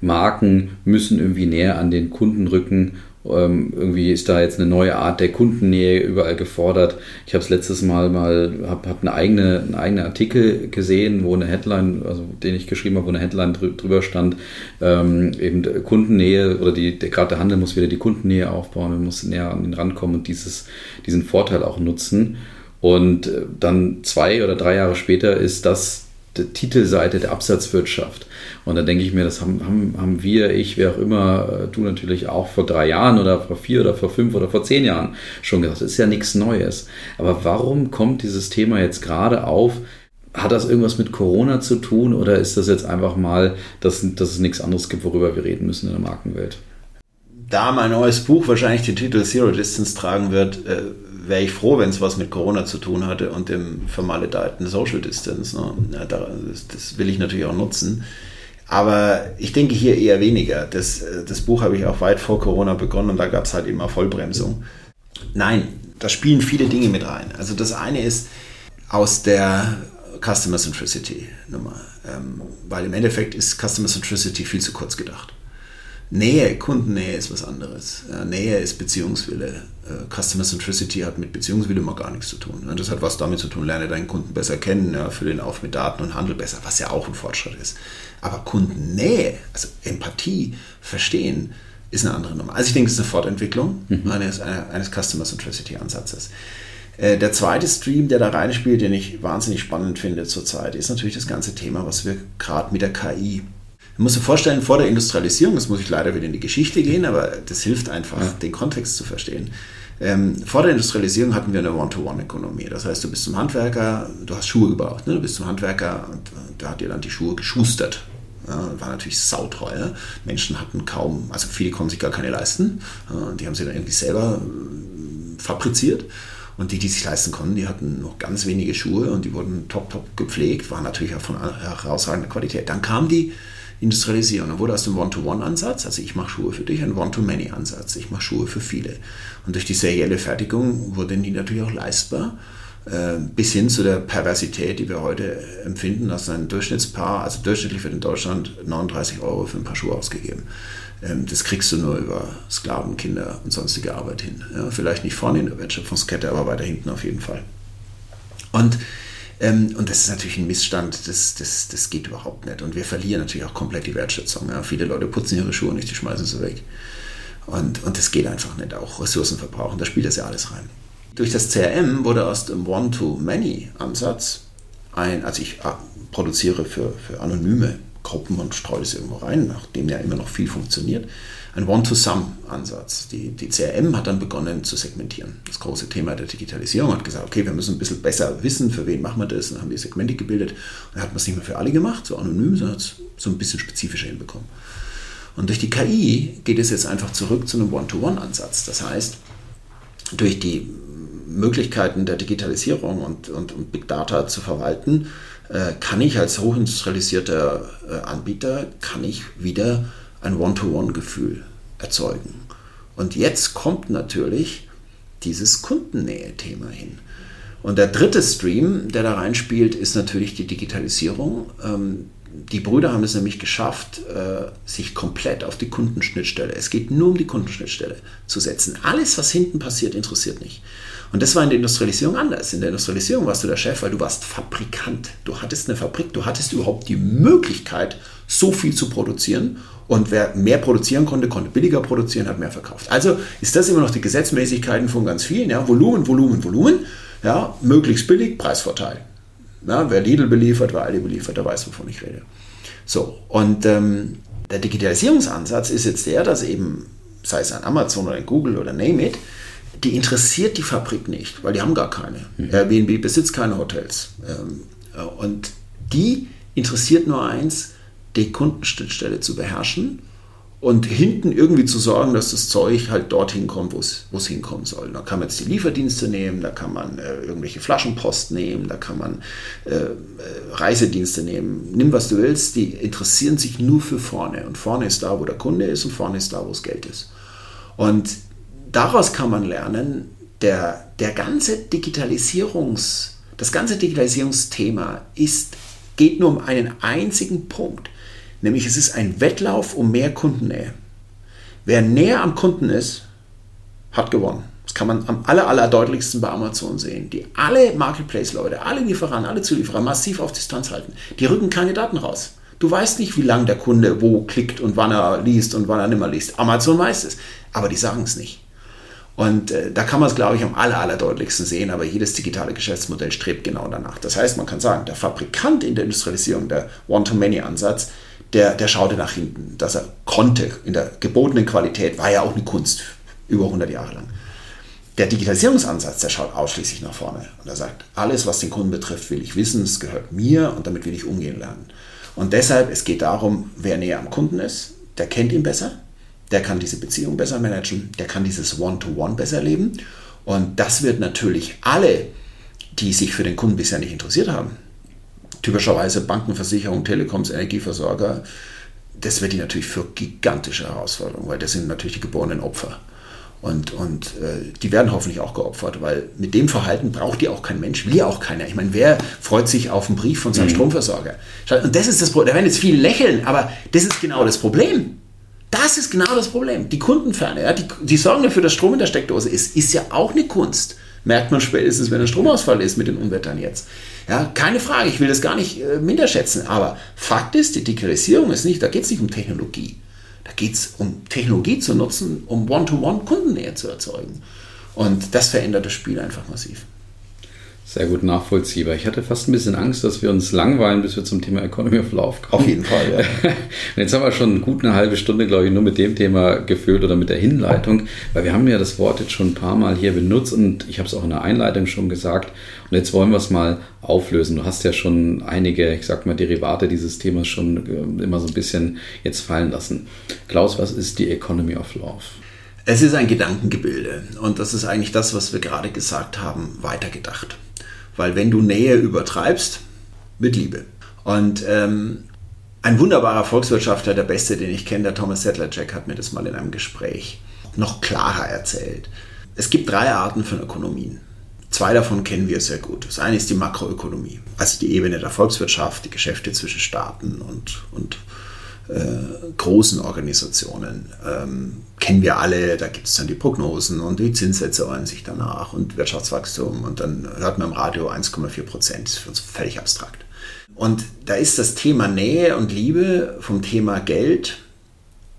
Marken müssen irgendwie näher an den Kunden rücken ähm, irgendwie ist da jetzt eine neue Art der Kundennähe überall gefordert. Ich habe es letztes Mal mal, habe hab eine eigene, einen eigenen Artikel gesehen, wo eine Headline, also den ich geschrieben habe, wo eine Headline drüber stand, ähm, eben Kundennähe oder die, gerade der Handel muss wieder die Kundennähe aufbauen, man muss näher an den rankommen und dieses, diesen Vorteil auch nutzen. Und äh, dann zwei oder drei Jahre später ist das die Titelseite der Absatzwirtschaft. Und da denke ich mir, das haben, haben, haben wir, ich, wer auch immer, äh, du natürlich auch vor drei Jahren oder vor vier oder vor fünf oder vor zehn Jahren schon gesagt. Das ist ja nichts Neues. Aber warum kommt dieses Thema jetzt gerade auf? Hat das irgendwas mit Corona zu tun oder ist das jetzt einfach mal, dass, dass es nichts anderes gibt, worüber wir reden müssen in der Markenwelt? Da mein neues Buch wahrscheinlich den Titel Zero Distance tragen wird, äh, wäre ich froh, wenn es was mit Corona zu tun hatte und dem vermaledeiten Social Distance. Ne? Ja, das, das, will ich natürlich auch nutzen. Aber ich denke hier eher weniger. Das, das Buch habe ich auch weit vor Corona begonnen und da gab es halt immer Vollbremsung. Nein, da spielen viele Dinge mit rein. Also das eine ist aus der Customer Centricity Nummer. Ähm, weil im Endeffekt ist Customer Centricity viel zu kurz gedacht. Nähe, Kundennähe ist was anderes. Nähe ist Beziehungswille. Äh, Customer Centricity hat mit Beziehungswille mal gar nichts zu tun. Das hat was damit zu tun, lerne deinen Kunden besser kennen, fülle ihn auf mit Daten und Handel besser, was ja auch ein Fortschritt ist. Aber Kundennähe, also Empathie, Verstehen, ist eine andere Nummer. Also ich denke, es ist eine Fortentwicklung mhm. eines, eines Customer Centricity Ansatzes. Äh, der zweite Stream, der da reinspielt, den ich wahnsinnig spannend finde zurzeit, ist natürlich das ganze Thema, was wir gerade mit der KI man muss sich vorstellen, vor der Industrialisierung, das muss ich leider wieder in die Geschichte gehen, aber das hilft einfach, ja. den Kontext zu verstehen. Ähm, vor der Industrialisierung hatten wir eine One-to-One-Ökonomie. Das heißt, du bist zum Handwerker, du hast Schuhe gebraucht, ne? du bist zum Handwerker und da hat dir dann die Schuhe geschustert. War natürlich sauteuer. Menschen hatten kaum, also viele konnten sich gar keine leisten. die haben sie dann irgendwie selber äh, fabriziert. Und die, die sich leisten konnten, die hatten noch ganz wenige Schuhe und die wurden top, top gepflegt, waren natürlich auch von herausragender Qualität. Dann kam die Industrialisierung. Dann wurde aus dem One-to-One-Ansatz, also ich mache Schuhe für dich, ein One-to-Many-Ansatz. Ich mache Schuhe für viele. Und durch die serielle Fertigung wurden die natürlich auch leistbar. Äh, bis hin zu der Perversität, die wir heute empfinden, dass ein Durchschnittspaar, also durchschnittlich wird in Deutschland 39 Euro für ein paar Schuhe ausgegeben. Ähm, das kriegst du nur über Sklaven, Kinder und sonstige Arbeit hin. vielleicht nicht vorne in der Wertschöpfungskette, aber weiter hinten auf jeden Fall. Und ähm, und das ist natürlich ein Missstand, das, das, das geht überhaupt nicht. Und wir verlieren natürlich auch komplett die Wertschätzung. Ja. Viele Leute putzen ihre Schuhe nicht, die schmeißen sie weg. Und, und das geht einfach nicht. Auch Ressourcen verbrauchen, da spielt das ja alles rein. Durch das CRM wurde aus dem One-to-Many-Ansatz ein, also ich ah, produziere für, für anonyme Gruppen und streue das irgendwo rein, nachdem ja immer noch viel funktioniert, ein One-to-Some-Ansatz. Die, die CRM hat dann begonnen zu segmentieren. Das große Thema der Digitalisierung hat gesagt, okay, wir müssen ein bisschen besser wissen, für wen machen wir das, und dann haben die Segmente gebildet. Dann hat man es nicht mehr für alle gemacht, so anonym, sondern hat es so ein bisschen spezifischer hinbekommen. Und durch die KI geht es jetzt einfach zurück zu einem One-to-One-Ansatz. Das heißt, durch die Möglichkeiten der Digitalisierung und, und, und Big Data zu verwalten, äh, kann ich als hochindustrialisierter äh, Anbieter, kann ich wieder ein One-to-One-Gefühl erzeugen. Und jetzt kommt natürlich dieses Kundennähe-Thema hin. Und der dritte Stream, der da reinspielt, ist natürlich die Digitalisierung. Ähm, die Brüder haben es nämlich geschafft, äh, sich komplett auf die Kundenschnittstelle, es geht nur um die Kundenschnittstelle, zu setzen. Alles, was hinten passiert, interessiert nicht. Und das war in der Industrialisierung anders. In der Industrialisierung warst du der Chef, weil du warst Fabrikant. Du hattest eine Fabrik, du hattest überhaupt die Möglichkeit, so viel zu produzieren. Und wer mehr produzieren konnte, konnte billiger produzieren, hat mehr verkauft. Also ist das immer noch die Gesetzmäßigkeiten von ganz vielen. Ja? Volumen, Volumen, Volumen. Ja? Möglichst billig, Preisvorteil. Ja? Wer Lidl beliefert, wer Aldi beliefert, der weiß, wovon ich rede. So, und ähm, der Digitalisierungsansatz ist jetzt der, dass eben, sei es ein Amazon oder ein Google oder Name it, die interessiert die Fabrik nicht, weil die haben gar keine. Mhm. Airbnb besitzt keine Hotels. Ähm, äh, und die interessiert nur eins, die Kundenschnittstelle zu beherrschen und hinten irgendwie zu sorgen, dass das Zeug halt dorthin kommt, wo es hinkommen soll. Da kann man jetzt die Lieferdienste nehmen, da kann man äh, irgendwelche Flaschenpost nehmen, da kann man äh, äh, Reisedienste nehmen. Nimm, was du willst, die interessieren sich nur für vorne. Und vorne ist da, wo der Kunde ist und vorne ist da, wo das Geld ist. Und daraus kann man lernen, der, der ganze Digitalisierungs, das ganze Digitalisierungsthema ist, geht nur um einen einzigen Punkt Nämlich es ist ein Wettlauf um mehr Kundennähe. Wer näher am Kunden ist, hat gewonnen. Das kann man am aller, aller deutlichsten bei Amazon sehen. Die alle Marketplace-Leute, alle Lieferanten, alle Zulieferer massiv auf Distanz halten. Die rücken keine Daten raus. Du weißt nicht, wie lange der Kunde wo klickt und wann er liest und wann er nimmer liest. Amazon weiß es, aber die sagen es nicht. Und äh, da kann man es, glaube ich, am aller, aller deutlichsten sehen, aber jedes digitale Geschäftsmodell strebt genau danach. Das heißt, man kann sagen, der Fabrikant in der Industrialisierung, der One-to-Many-Ansatz, der, der schaute nach hinten. Dass er konnte in der gebotenen Qualität, war ja auch eine Kunst, über 100 Jahre lang. Der Digitalisierungsansatz, der schaut ausschließlich nach vorne. Und er sagt, alles, was den Kunden betrifft, will ich wissen, es gehört mir und damit will ich umgehen lernen. Und deshalb, es geht darum, wer näher am Kunden ist, der kennt ihn besser, der kann diese Beziehung besser managen, der kann dieses One-to-One -One besser leben. Und das wird natürlich alle, die sich für den Kunden bisher nicht interessiert haben, typischerweise Banken, Versicherungen, Telekoms, Energieversorger, das wird die natürlich für gigantische Herausforderungen, weil das sind natürlich die geborenen Opfer. Und, und äh, die werden hoffentlich auch geopfert, weil mit dem Verhalten braucht die auch kein Mensch, will ja auch keiner. Ich meine, wer freut sich auf einen Brief von seinem mhm. Stromversorger? Und das ist das Problem. Da werden jetzt viele lächeln, aber das ist genau das Problem. Das ist genau das Problem. Die Kundenferne, ja, die, die sorgen dafür, dass Strom in der Steckdose ist, ist ja auch eine Kunst. Merkt man spätestens, wenn ein Stromausfall ist mit den Unwettern jetzt. Ja, keine Frage, ich will das gar nicht äh, minderschätzen, aber Fakt ist, die Digitalisierung ist nicht, da geht es nicht um Technologie. Da geht es um Technologie zu nutzen, um One-to-One-Kundennähe zu erzeugen. Und das verändert das Spiel einfach massiv. Sehr gut nachvollziehbar. Ich hatte fast ein bisschen Angst, dass wir uns langweilen, bis wir zum Thema Economy of Love kommen. Auf jeden Fall, ja. Und (laughs) jetzt haben wir schon gut eine halbe Stunde, glaube ich, nur mit dem Thema gefüllt oder mit der Hinleitung, weil wir haben ja das Wort jetzt schon ein paar Mal hier benutzt und ich habe es auch in der Einleitung schon gesagt. Und jetzt wollen wir es mal auflösen. Du hast ja schon einige, ich sag mal, Derivate dieses Themas schon äh, immer so ein bisschen jetzt fallen lassen. Klaus, was ist die Economy of Love? Es ist ein Gedankengebilde und das ist eigentlich das, was wir gerade gesagt haben, weitergedacht. Weil wenn du Nähe übertreibst, mit Liebe. Und ähm, ein wunderbarer Volkswirtschaftler, der beste, den ich kenne, der Thomas Settler-Jack, hat mir das mal in einem Gespräch noch klarer erzählt. Es gibt drei Arten von Ökonomien. Zwei davon kennen wir sehr gut. Das eine ist die Makroökonomie, also die Ebene der Volkswirtschaft, die Geschäfte zwischen Staaten und, und großen Organisationen. Ähm, kennen wir alle, da gibt es dann die Prognosen und die Zinssätze ordnen sich danach und Wirtschaftswachstum und dann hört man im Radio 1,4 Prozent, ist für uns völlig abstrakt. Und da ist das Thema Nähe und Liebe vom Thema Geld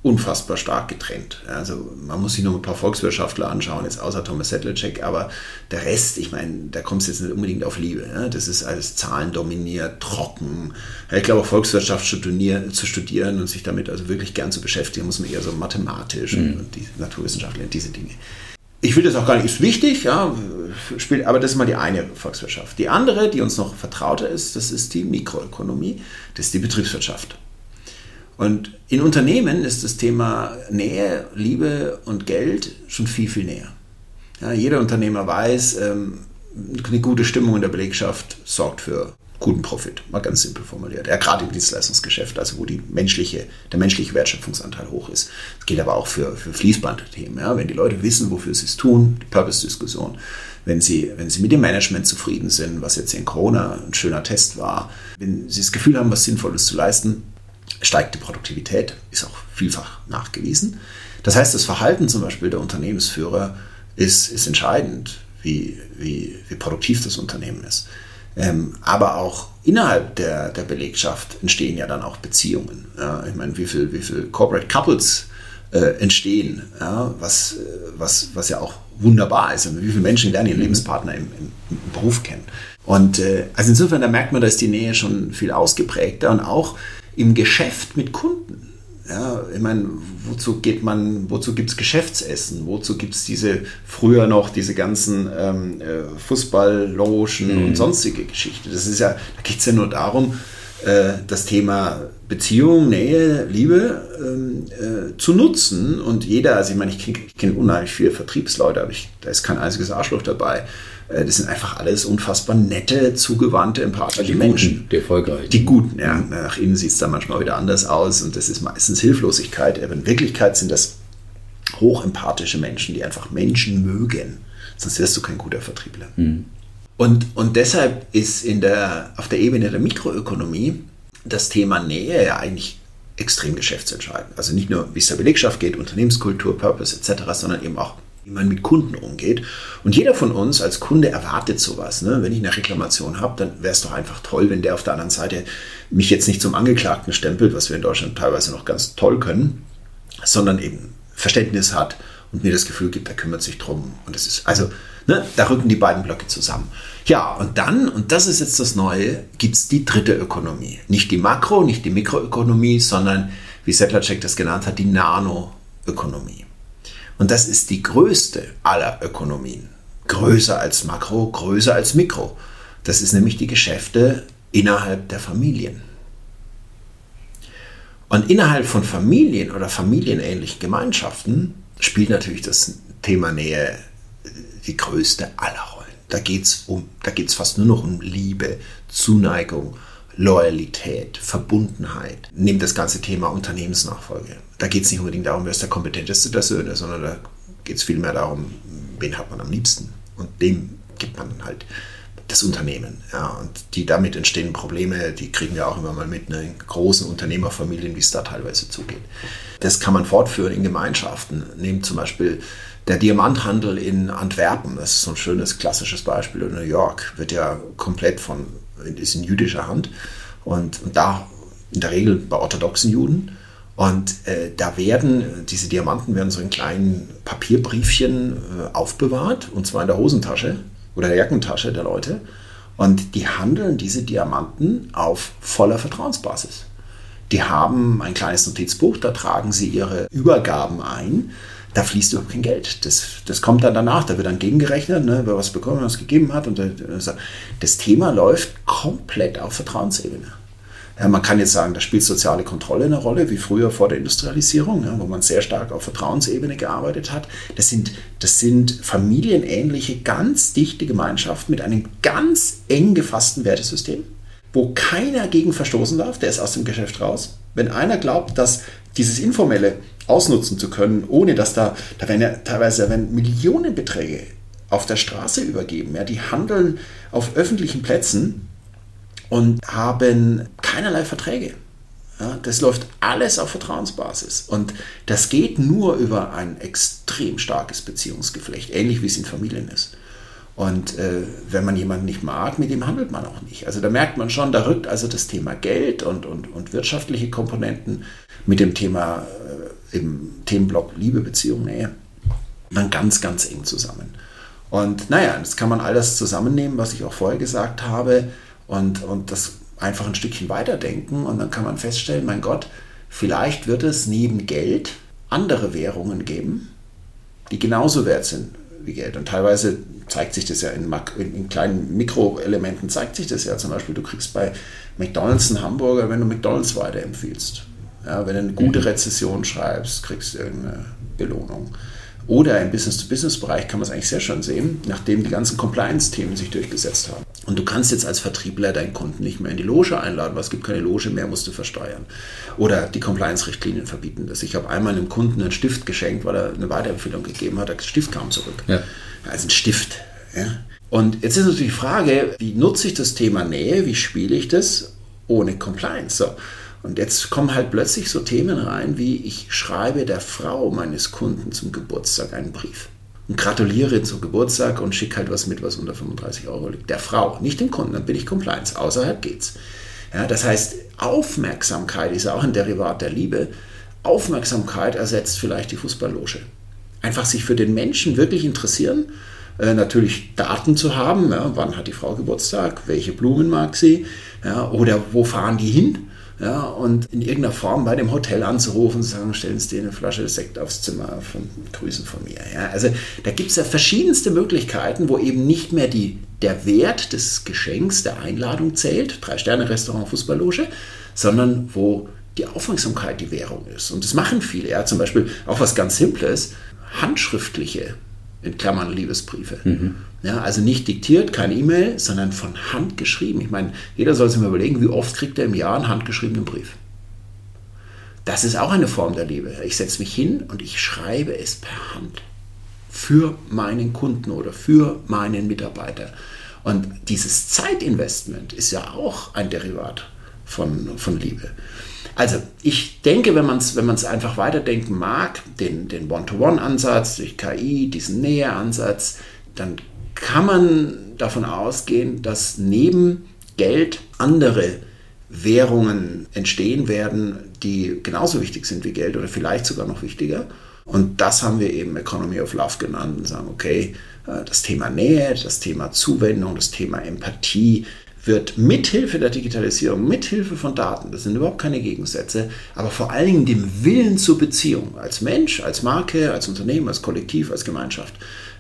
unfassbar stark getrennt. Also man muss sich nur ein paar Volkswirtschaftler anschauen, jetzt außer Thomas Sedlacek, aber der Rest, ich meine, da kommt es jetzt nicht unbedingt auf Liebe. Ne? Das ist alles zahlendominiert, trocken. Ich glaube, Volkswirtschaft zu studieren und sich damit also wirklich gern zu beschäftigen, muss man eher so mathematisch mhm. und die Naturwissenschaftler und diese Dinge. Ich will das auch gar nicht, ist wichtig, ja, aber das ist mal die eine Volkswirtschaft. Die andere, die uns noch vertrauter ist, das ist die Mikroökonomie, das ist die Betriebswirtschaft. Und in Unternehmen ist das Thema Nähe, Liebe und Geld schon viel, viel näher. Ja, jeder Unternehmer weiß, ähm, eine gute Stimmung in der Belegschaft sorgt für guten Profit, mal ganz simpel formuliert. Ja, gerade im Dienstleistungsgeschäft, also wo die menschliche, der menschliche Wertschöpfungsanteil hoch ist. Das gilt aber auch für, für Fließbandthemen. Ja, wenn die Leute wissen, wofür sie es tun, die Purpose-Diskussion, wenn sie, wenn sie mit dem Management zufrieden sind, was jetzt in Corona ein schöner Test war, wenn sie das Gefühl haben, was Sinnvolles zu leisten, steigt die Produktivität, ist auch vielfach nachgewiesen. Das heißt, das Verhalten zum Beispiel der Unternehmensführer ist, ist entscheidend, wie, wie, wie produktiv das Unternehmen ist. Ähm, aber auch innerhalb der, der Belegschaft entstehen ja dann auch Beziehungen. Ja, ich meine, wie viele wie viel Corporate Couples äh, entstehen, ja, was, was, was ja auch wunderbar ist. Und wie viele Menschen lernen ihren mhm. Lebenspartner im, im, im Beruf kennen. Und äh, also insofern, da merkt man, da ist die Nähe schon viel ausgeprägter und auch im Geschäft mit Kunden. Ja, ich meine, wozu geht man, wozu gibt es Geschäftsessen? Wozu gibt es diese, früher noch diese ganzen ähm, äh, Fußballlogen mhm. und sonstige Geschichten? Das ist ja, da geht es ja nur darum, äh, das Thema Beziehung, Nähe, Liebe ähm, äh, zu nutzen. Und jeder, also ich meine, ich kenne kenn unheimlich viele Vertriebsleute, aber ich, da ist kein einziges Arschloch dabei. Äh, das sind einfach alles unfassbar nette, zugewandte, empathische die Menschen. Guten, die erfolgreichen. Die Guten, ja. Nach innen sieht es dann manchmal wieder anders aus und das ist meistens Hilflosigkeit. Aber in Wirklichkeit sind das hochempathische Menschen, die einfach Menschen mögen. Sonst wärst du kein guter Vertriebler. Mhm. Und, und deshalb ist in der, auf der Ebene der Mikroökonomie das Thema Nähe ja eigentlich extrem geschäftsentscheidend. Also nicht nur, wie es der Belegschaft geht, Unternehmenskultur, Purpose etc., sondern eben auch, wie man mit Kunden umgeht. Und jeder von uns als Kunde erwartet sowas. Ne? Wenn ich eine Reklamation habe, dann wäre es doch einfach toll, wenn der auf der anderen Seite mich jetzt nicht zum Angeklagten stempelt, was wir in Deutschland teilweise noch ganz toll können, sondern eben Verständnis hat und mir das Gefühl gibt, er kümmert sich drum. Und es ist, also, ne, da rücken die beiden Blöcke zusammen. Ja, und dann, und das ist jetzt das Neue, gibt es die dritte Ökonomie. Nicht die Makro, nicht die Mikroökonomie, sondern, wie Sedlacek das genannt hat, die Nanoökonomie. Und das ist die größte aller Ökonomien. Größer als Makro, größer als Mikro. Das ist nämlich die Geschäfte innerhalb der Familien. Und innerhalb von Familien oder familienähnlichen Gemeinschaften spielt natürlich das Thema Nähe die größte aller Rollen. Da geht es um, fast nur noch um Liebe, Zuneigung, Loyalität, Verbundenheit. Nehmt das ganze Thema Unternehmensnachfolge. Da geht es nicht unbedingt darum, wer ist der kompetenteste der Söhne, sondern da geht es vielmehr darum, wen hat man am liebsten. Und dem gibt man halt das Unternehmen. Ja, und die damit entstehenden Probleme, die kriegen wir auch immer mal mit ne, in großen Unternehmerfamilien, wie es da teilweise zugeht. Das kann man fortführen in Gemeinschaften. Nehmt zum Beispiel der Diamanthandel in Antwerpen, das ist so ein schönes klassisches Beispiel, in New York wird ja komplett von, ist in jüdischer Hand und, und da in der Regel bei orthodoxen Juden. Und äh, da werden, diese Diamanten werden so in kleinen Papierbriefchen äh, aufbewahrt, und zwar in der Hosentasche oder der Jackentasche der Leute. Und die handeln diese Diamanten auf voller Vertrauensbasis. Die haben ein kleines Notizbuch, da tragen sie ihre Übergaben ein da fließt überhaupt kein Geld. Das, das kommt dann danach, da wird dann gegengerechnet, ne, wer was bekommen, was gegeben hat. Und das Thema läuft komplett auf Vertrauensebene. Ja, man kann jetzt sagen, da spielt soziale Kontrolle eine Rolle, wie früher vor der Industrialisierung, ja, wo man sehr stark auf Vertrauensebene gearbeitet hat. Das sind, das sind familienähnliche, ganz dichte Gemeinschaften mit einem ganz eng gefassten Wertesystem, wo keiner gegen verstoßen darf, der ist aus dem Geschäft raus. Wenn einer glaubt, dass dieses informelle ausnutzen zu können, ohne dass da, da werden ja teilweise werden Millionenbeträge auf der Straße übergeben. Ja, die handeln auf öffentlichen Plätzen und haben keinerlei Verträge. Ja, das läuft alles auf Vertrauensbasis. Und das geht nur über ein extrem starkes Beziehungsgeflecht, ähnlich wie es in Familien ist. Und äh, wenn man jemanden nicht mag, mit dem handelt man auch nicht. Also da merkt man schon, da rückt also das Thema Geld und, und, und wirtschaftliche Komponenten mit dem Thema äh, im Themenblock Liebe, Beziehung, Nähe dann ganz, ganz eng zusammen. Und naja, jetzt kann man all das zusammennehmen, was ich auch vorher gesagt habe, und, und das einfach ein Stückchen weiterdenken. Und dann kann man feststellen, mein Gott, vielleicht wird es neben Geld andere Währungen geben, die genauso wert sind wie Geld. Und teilweise zeigt sich das ja in, in, in kleinen Mikroelementen, zeigt sich das ja. Zum Beispiel, du kriegst bei McDonalds einen Hamburger, wenn du McDonalds weiterempfiehlst. Ja, wenn du eine gute mhm. Rezession schreibst, kriegst du irgendeine Belohnung. Oder im Business-to-Business-Bereich kann man es eigentlich sehr schön sehen, nachdem die ganzen Compliance-Themen sich durchgesetzt haben. Und du kannst jetzt als Vertriebler deinen Kunden nicht mehr in die Loge einladen, weil es gibt keine Loge mehr, musst du versteuern. Oder die Compliance-Richtlinien verbieten das. Ich habe einmal einem Kunden einen Stift geschenkt, weil er eine Weiterempfehlung gegeben hat, der Stift kam zurück. Ja. Also ein Stift. Ja. Und jetzt ist natürlich die Frage, wie nutze ich das Thema Nähe, wie spiele ich das ohne Compliance? So. Und jetzt kommen halt plötzlich so Themen rein, wie ich schreibe der Frau meines Kunden zum Geburtstag einen Brief und gratuliere zum Geburtstag und schicke halt was mit, was unter 35 Euro liegt. Der Frau, nicht dem Kunden, dann bin ich Compliance. Außerhalb geht's. Ja, das heißt, Aufmerksamkeit ist auch ein Derivat der Liebe. Aufmerksamkeit ersetzt vielleicht die Fußballloge. Einfach sich für den Menschen wirklich interessieren, äh, natürlich Daten zu haben, ja, wann hat die Frau Geburtstag, welche Blumen mag sie, ja, oder wo fahren die hin, ja, und in irgendeiner Form bei dem Hotel anzurufen und sagen, stellen Sie dir eine Flasche Sekt aufs Zimmer von Grüßen von mir. Ja, also da gibt es ja verschiedenste Möglichkeiten, wo eben nicht mehr die der Wert des Geschenks, der Einladung zählt, Drei-Sterne-Restaurant, Fußballloge, sondern wo die Aufmerksamkeit die Währung ist. Und das machen viele. Ja, zum Beispiel auch was ganz Simples, handschriftliche, in Klammern Liebesbriefe. Mhm. Ja, also nicht diktiert, keine E-Mail, sondern von Hand geschrieben. Ich meine, jeder soll sich mal überlegen, wie oft kriegt er im Jahr einen handgeschriebenen Brief. Das ist auch eine Form der Liebe. Ich setze mich hin und ich schreibe es per Hand für meinen Kunden oder für meinen Mitarbeiter. Und dieses Zeitinvestment ist ja auch ein Derivat von, von Liebe. Also ich denke, wenn man es wenn einfach weiterdenken mag, den, den One-to-One-Ansatz durch KI, diesen Nähe-Ansatz, dann kann man davon ausgehen, dass neben Geld andere Währungen entstehen werden, die genauso wichtig sind wie Geld oder vielleicht sogar noch wichtiger. Und das haben wir eben Economy of Love genannt und sagen, okay, äh, das Thema Nähe, das Thema Zuwendung, das Thema Empathie wird mithilfe der Digitalisierung, mithilfe von Daten, das sind überhaupt keine Gegensätze, aber vor allen Dingen dem Willen zur Beziehung als Mensch, als Marke, als Unternehmen, als Kollektiv, als Gemeinschaft,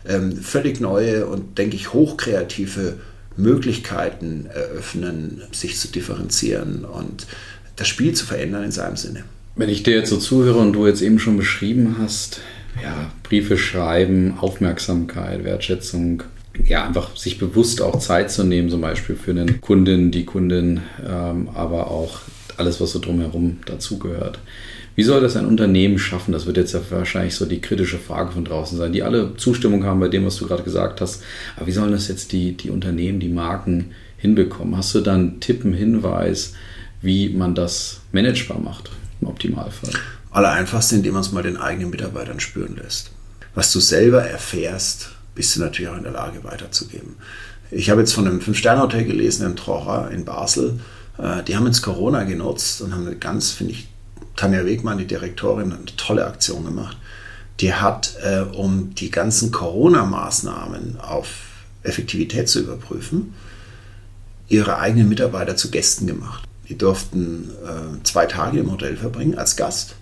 ähm, völlig neue und, denke ich, hochkreative Möglichkeiten eröffnen, sich zu differenzieren und das Spiel zu verändern in seinem Sinne. Wenn ich dir jetzt so zuhöre und du jetzt eben schon beschrieben hast, ja, Briefe schreiben, Aufmerksamkeit, Wertschätzung, ja, einfach sich bewusst auch Zeit zu nehmen, zum Beispiel für den Kunden, die Kundin, ähm, aber auch alles, was so drumherum dazugehört. Wie soll das ein Unternehmen schaffen? Das wird jetzt ja wahrscheinlich so die kritische Frage von draußen sein, die alle Zustimmung haben bei dem, was du gerade gesagt hast. Aber wie sollen das jetzt die, die Unternehmen, die Marken hinbekommen? Hast du dann Tipp, einen Hinweis, wie man das managebar macht im Optimalfall? Allereinfachste, indem man es mal den eigenen Mitarbeitern spüren lässt. Was du selber erfährst, bist du natürlich auch in der Lage weiterzugeben. Ich habe jetzt von einem Fünf-Sterne-Hotel gelesen in Trocher in Basel. Äh, die haben jetzt Corona genutzt und haben eine ganz, finde ich, Tanja Wegmann, die Direktorin, eine tolle Aktion gemacht. Die hat, äh, um die ganzen Corona-Maßnahmen auf Effektivität zu überprüfen, ihre eigenen Mitarbeiter zu Gästen gemacht. Die durften äh, zwei Tage im Hotel verbringen als Gast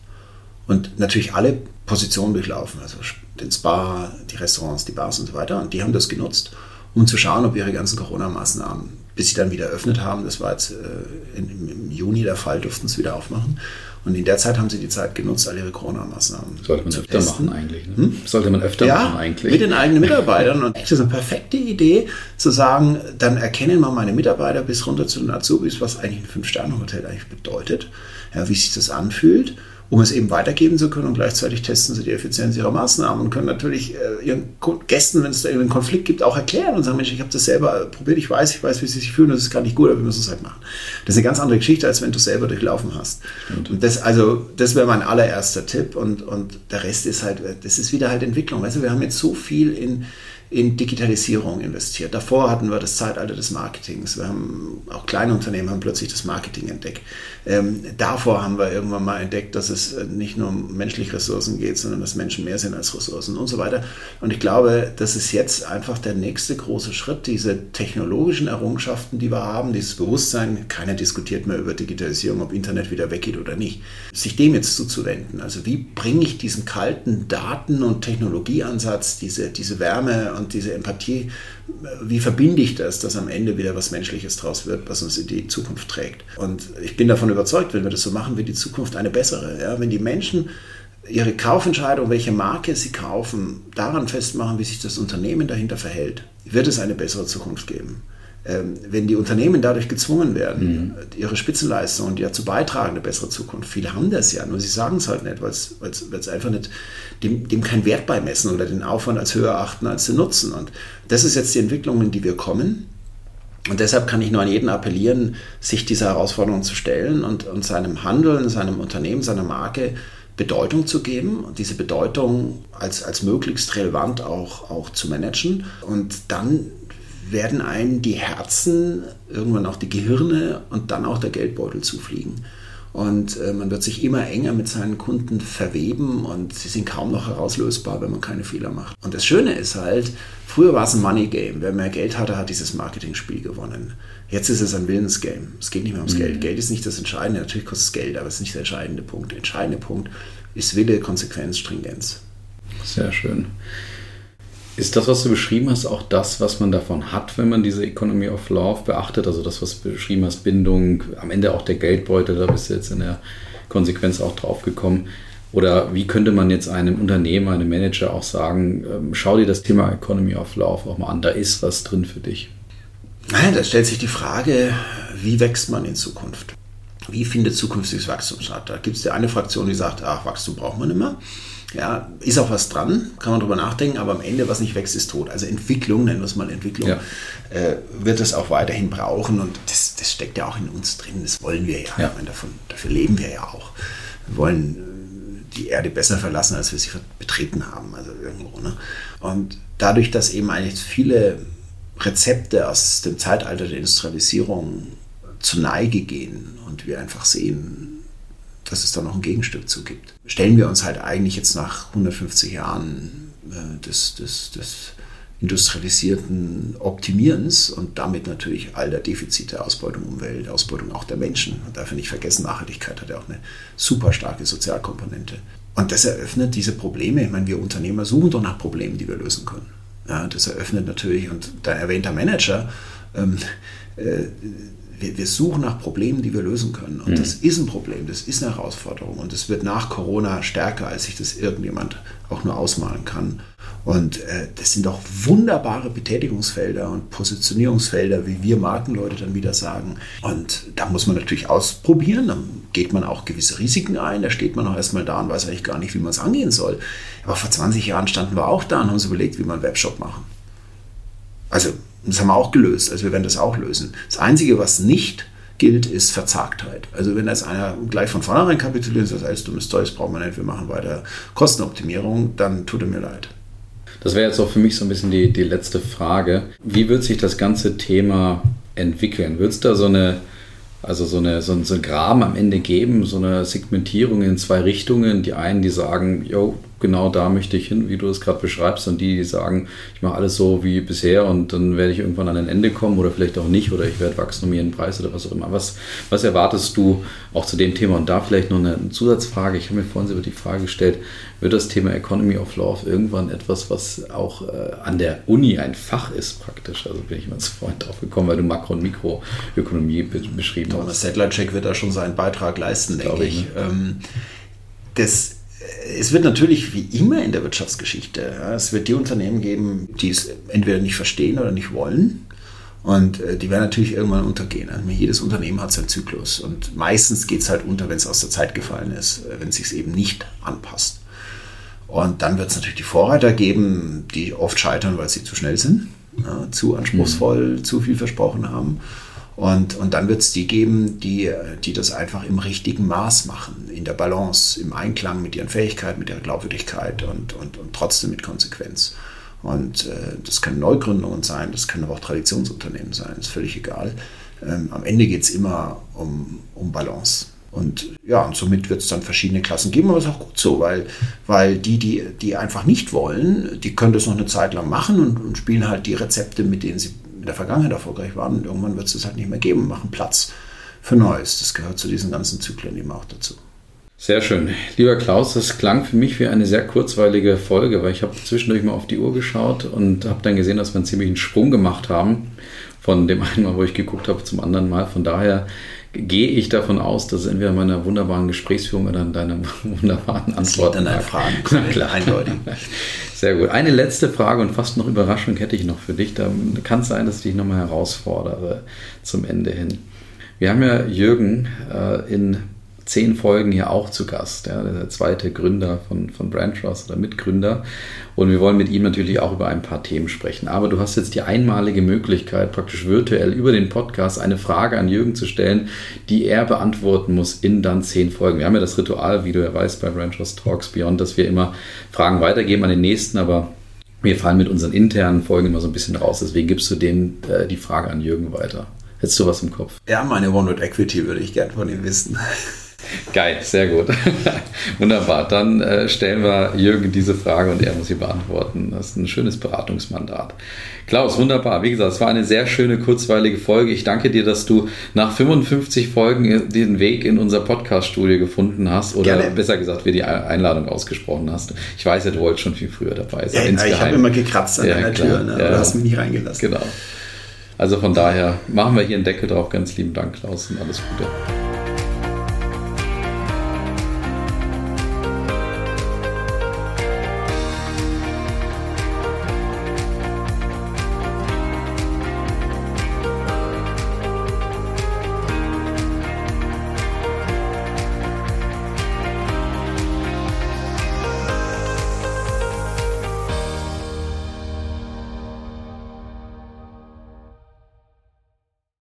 und natürlich alle Positionen durchlaufen, also den Spa, die Restaurants, die Bars und so weiter. Und die haben das genutzt, um zu schauen, ob ihre ganzen Corona-Maßnahmen, bis sie dann wieder eröffnet haben, das war jetzt äh, im Juni der Fall, durften sie wieder aufmachen. Und in der Zeit haben sie die Zeit genutzt, all ihre Corona-Maßnahmen Sollte man öfter testen. machen eigentlich. Ne? Hm? Sollte man öfter ja, machen eigentlich. mit den eigenen Mitarbeitern. Und das ist eine perfekte Idee, zu sagen, dann erkennen wir meine Mitarbeiter bis runter zu den Azubis, was eigentlich ein Fünf-Sterne-Hotel eigentlich bedeutet, ja, wie sich das anfühlt um es eben weitergeben zu können und gleichzeitig testen sie die Effizienz ihrer Maßnahmen und können natürlich äh, ihren Gästen, wenn es da einen Konflikt gibt, auch erklären und sagen, Mensch, ich habe das selber probiert, ich weiß, ich weiß, wie sie sich fühlen, das ist gar nicht gut, aber wir müssen es halt machen. Das ist eine ganz andere Geschichte, als wenn du es selber durchlaufen hast. Stimmt. Und das, also, das wäre mein allererster Tipp und, und der Rest ist halt, das ist wieder halt Entwicklung. Weißt du, wir haben jetzt so viel in, in Digitalisierung investiert. Davor hatten wir das Zeitalter des Marketings. Wir haben auch kleine Unternehmen haben plötzlich das Marketing entdeckt. Ähm, davor haben wir irgendwann mal entdeckt, dass es äh, nicht nur um menschliche Ressourcen geht, sondern dass Menschen mehr sind als Ressourcen und so weiter. Und ich glaube, das ist jetzt einfach der nächste große Schritt, diese technologischen Errungenschaften, die wir haben, dieses Bewusstsein. Keiner diskutiert mehr über Digitalisierung, ob Internet wieder weggeht oder nicht. Sich dem jetzt zuzuwenden. Also wie bringe ich diesen kalten Daten- und Technologieansatz, diese, diese Wärme und diese Empathie, wie verbinde ich das, dass am Ende wieder was Menschliches draus wird, was uns in die Zukunft trägt. Und ich bin davon überzeugt, wenn wir das so machen, wird die Zukunft eine bessere. Ja? Wenn die Menschen ihre Kaufentscheidung, welche Marke sie kaufen, daran festmachen, wie sich das Unternehmen dahinter verhält, wird es eine bessere Zukunft geben. Ähm, wenn die Unternehmen dadurch gezwungen werden, mhm. ihre Spitzenleistungen dazu beitragen, eine bessere Zukunft. Viele haben das ja, nur sie sagen es halt nicht, weil es einfach nicht dem, dem keinen Wert beimessen oder den Aufwand als höher achten als den Nutzen. Und das ist jetzt die Entwicklung, in die wir kommen. Und deshalb kann ich nur an jeden appellieren, sich dieser Herausforderung zu stellen und, und seinem Handeln, seinem Unternehmen, seiner Marke Bedeutung zu geben und diese Bedeutung als, als möglichst relevant auch, auch zu managen. Und dann werden einem die Herzen, irgendwann auch die Gehirne und dann auch der Geldbeutel zufliegen. Und äh, man wird sich immer enger mit seinen Kunden verweben und sie sind kaum noch herauslösbar, wenn man keine Fehler macht. Und das Schöne ist halt, früher war es ein Money Game. Wer mehr Geld hatte, hat dieses Marketing-Spiel gewonnen. Jetzt ist es ein Willensgame. Es geht nicht mehr ums mhm. Geld. Geld ist nicht das Entscheidende. Natürlich kostet es Geld, aber es ist nicht der entscheidende Punkt. Der entscheidende Punkt ist Wille, Konsequenz, Stringenz. Sehr schön. Ist das, was du beschrieben hast, auch das, was man davon hat, wenn man diese Economy of Love beachtet? Also das, was du beschrieben hast, Bindung, am Ende auch der Geldbeutel, da bist du jetzt in der Konsequenz auch drauf gekommen. Oder wie könnte man jetzt einem Unternehmer, einem Manager auch sagen, ähm, schau dir das Thema Economy of Love auch mal an, da ist was drin für dich? Nein, da stellt sich die Frage, wie wächst man in Zukunft? Wie findet zukünftiges Wachstum statt? Da gibt es die eine Fraktion, die sagt, ach, Wachstum braucht man immer. Ja, ist auch was dran, kann man drüber nachdenken, aber am Ende, was nicht wächst, ist tot. Also Entwicklung, nennen wir es mal Entwicklung, ja. äh, wird es auch weiterhin brauchen und das, das, steckt ja auch in uns drin, das wollen wir ja. ja. Meine, davon, dafür leben wir ja auch. Wir wollen die Erde besser verlassen, als wir sie betreten haben, also irgendwo. Ne? Und dadurch, dass eben eigentlich viele Rezepte aus dem Zeitalter der Industrialisierung zur Neige gehen und wir einfach sehen, dass es da noch ein Gegenstück zu gibt, stellen wir uns halt eigentlich jetzt nach 150 Jahren äh, des, des, des industrialisierten Optimierens und damit natürlich all der Defizite, Ausbeutung Umwelt, Ausbeutung auch der Menschen. Darf ja nicht vergessen, Nachhaltigkeit hat ja auch eine super starke Sozialkomponente. Und das eröffnet diese Probleme. Ich meine, wir Unternehmer suchen doch nach Problemen, die wir lösen können. Ja, das eröffnet natürlich, und dein erwähnter Manager, ähm, äh, wir, wir, suchen nach Problemen, die wir lösen können. Und mhm. das ist ein Problem, das ist eine Herausforderung. Und es wird nach Corona stärker, als sich das irgendjemand auch nur ausmalen kann. Und äh, das sind doch wunderbare Betätigungsfelder und Positionierungsfelder, wie wir Markenleute dann wieder sagen. Und da muss man natürlich ausprobieren. Dann geht man auch gewisse Risiken ein. Da steht man auch erstmal da und weiß eigentlich gar nicht, wie man es angehen soll. Aber vor 20 Jahren standen wir auch da und haben uns überlegt, wie wir einen Webshop machen. Also, das haben wir auch gelöst. Also, wir werden das auch lösen. Das Einzige, was nicht gilt, ist Verzagtheit. Also wenn jetzt einer gleich von vornherein kapituliert und sagt, alles dummes Zeug, das brauchen wir nicht, wir machen weiter Kostenoptimierung, dann tut er mir leid. Das wäre jetzt auch für mich so ein bisschen die, die letzte Frage. Wie wird sich das ganze Thema entwickeln? Wird es da so eine, also so eine, so, so ein Graben am Ende geben, so eine Segmentierung in zwei Richtungen? Die einen, die sagen, yo, genau da möchte ich hin, wie du es gerade beschreibst, und die, die sagen, ich mache alles so wie bisher und dann werde ich irgendwann an ein Ende kommen oder vielleicht auch nicht oder ich werde wachsen um ihren Preis oder was auch immer. Was, was erwartest du auch zu dem Thema? Und da vielleicht noch eine Zusatzfrage. Ich habe mir vorhin über die Frage gestellt, wird das Thema Economy of Love irgendwann etwas, was auch äh, an der Uni ein Fach ist praktisch? Also bin ich mal zu Freund drauf gekommen, weil du Makro- und Mikroökonomie be beschrieben Thomas hast. Thomas Sedlacek wird da schon seinen Beitrag leisten, denke ich. ich. Ne? Ähm, das es wird natürlich wie immer in der Wirtschaftsgeschichte, ja, es wird die Unternehmen geben, die es entweder nicht verstehen oder nicht wollen. Und äh, die werden natürlich irgendwann untergehen. Also jedes Unternehmen hat seinen Zyklus. Und meistens geht es halt unter, wenn es aus der Zeit gefallen ist, äh, wenn es sich eben nicht anpasst. Und dann wird es natürlich die Vorreiter geben, die oft scheitern, weil sie zu schnell sind, ja, zu anspruchsvoll, mhm. zu viel versprochen haben. Und, und dann wird es die geben, die, die das einfach im richtigen Maß machen, in der Balance, im Einklang mit ihren Fähigkeiten, mit ihrer Glaubwürdigkeit und, und, und trotzdem mit Konsequenz. Und äh, das können Neugründungen sein, das können aber auch Traditionsunternehmen sein, ist völlig egal. Ähm, am Ende geht es immer um, um Balance. Und ja, und somit wird es dann verschiedene Klassen geben, aber es ist auch gut so, weil, weil die, die, die einfach nicht wollen, die können das noch eine Zeit lang machen und, und spielen halt die Rezepte, mit denen sie in der Vergangenheit erfolgreich waren und irgendwann wird es das halt nicht mehr geben, machen Platz für Neues. Das gehört zu diesen ganzen Zyklen eben auch dazu. Sehr schön. Lieber Klaus, das klang für mich wie eine sehr kurzweilige Folge, weil ich habe zwischendurch mal auf die Uhr geschaut und habe dann gesehen, dass wir einen ziemlichen Sprung gemacht haben. Von dem einen Mal, wo ich geguckt habe, zum anderen Mal. Von daher gehe ich davon aus, dass es entweder meiner wunderbaren Gesprächsführung oder an deiner (laughs) wunderbaren Antwort. an deinen Fragen. Klar. Eindeutig. (laughs) Sehr gut. Eine letzte Frage und fast noch Überraschung hätte ich noch für dich. Da kann es sein, dass ich dich nochmal herausfordere zum Ende hin. Wir haben ja Jürgen äh, in zehn Folgen hier auch zu Gast. Ja, der zweite Gründer von, von Brandtrust oder Mitgründer. Und wir wollen mit ihm natürlich auch über ein paar Themen sprechen. Aber du hast jetzt die einmalige Möglichkeit, praktisch virtuell über den Podcast eine Frage an Jürgen zu stellen, die er beantworten muss in dann zehn Folgen. Wir haben ja das Ritual, wie du ja weißt, bei Brandtrust Talks Beyond, dass wir immer Fragen weitergeben an den nächsten, aber wir fallen mit unseren internen Folgen immer so ein bisschen raus. Deswegen gibst du denen äh, die Frage an Jürgen weiter. Hättest du was im Kopf? Ja, meine OneNote Equity würde ich gern von ihm wissen. Geil, sehr gut. (laughs) Wunderbar. Dann äh, stellen wir Jürgen diese Frage und er muss sie beantworten. Das ist ein schönes Beratungsmandat. Klaus, wunderbar. Wie gesagt, es war eine sehr schöne, kurzweilige Folge. Ich danke dir, dass du nach 55 Folgen den Weg in unser Podcast-Studio gefunden hast oder Gerne. besser gesagt, wir die Einladung ausgesprochen hast. Ich weiß ja, du wolltest schon viel früher dabei sein. Ja, ich habe immer gekratzt an ja, deiner Tür, ne? ja. du hast mich nicht reingelassen. Genau. Also von daher machen wir hier einen Deckel drauf. Ganz lieben Dank, Klaus, und alles Gute.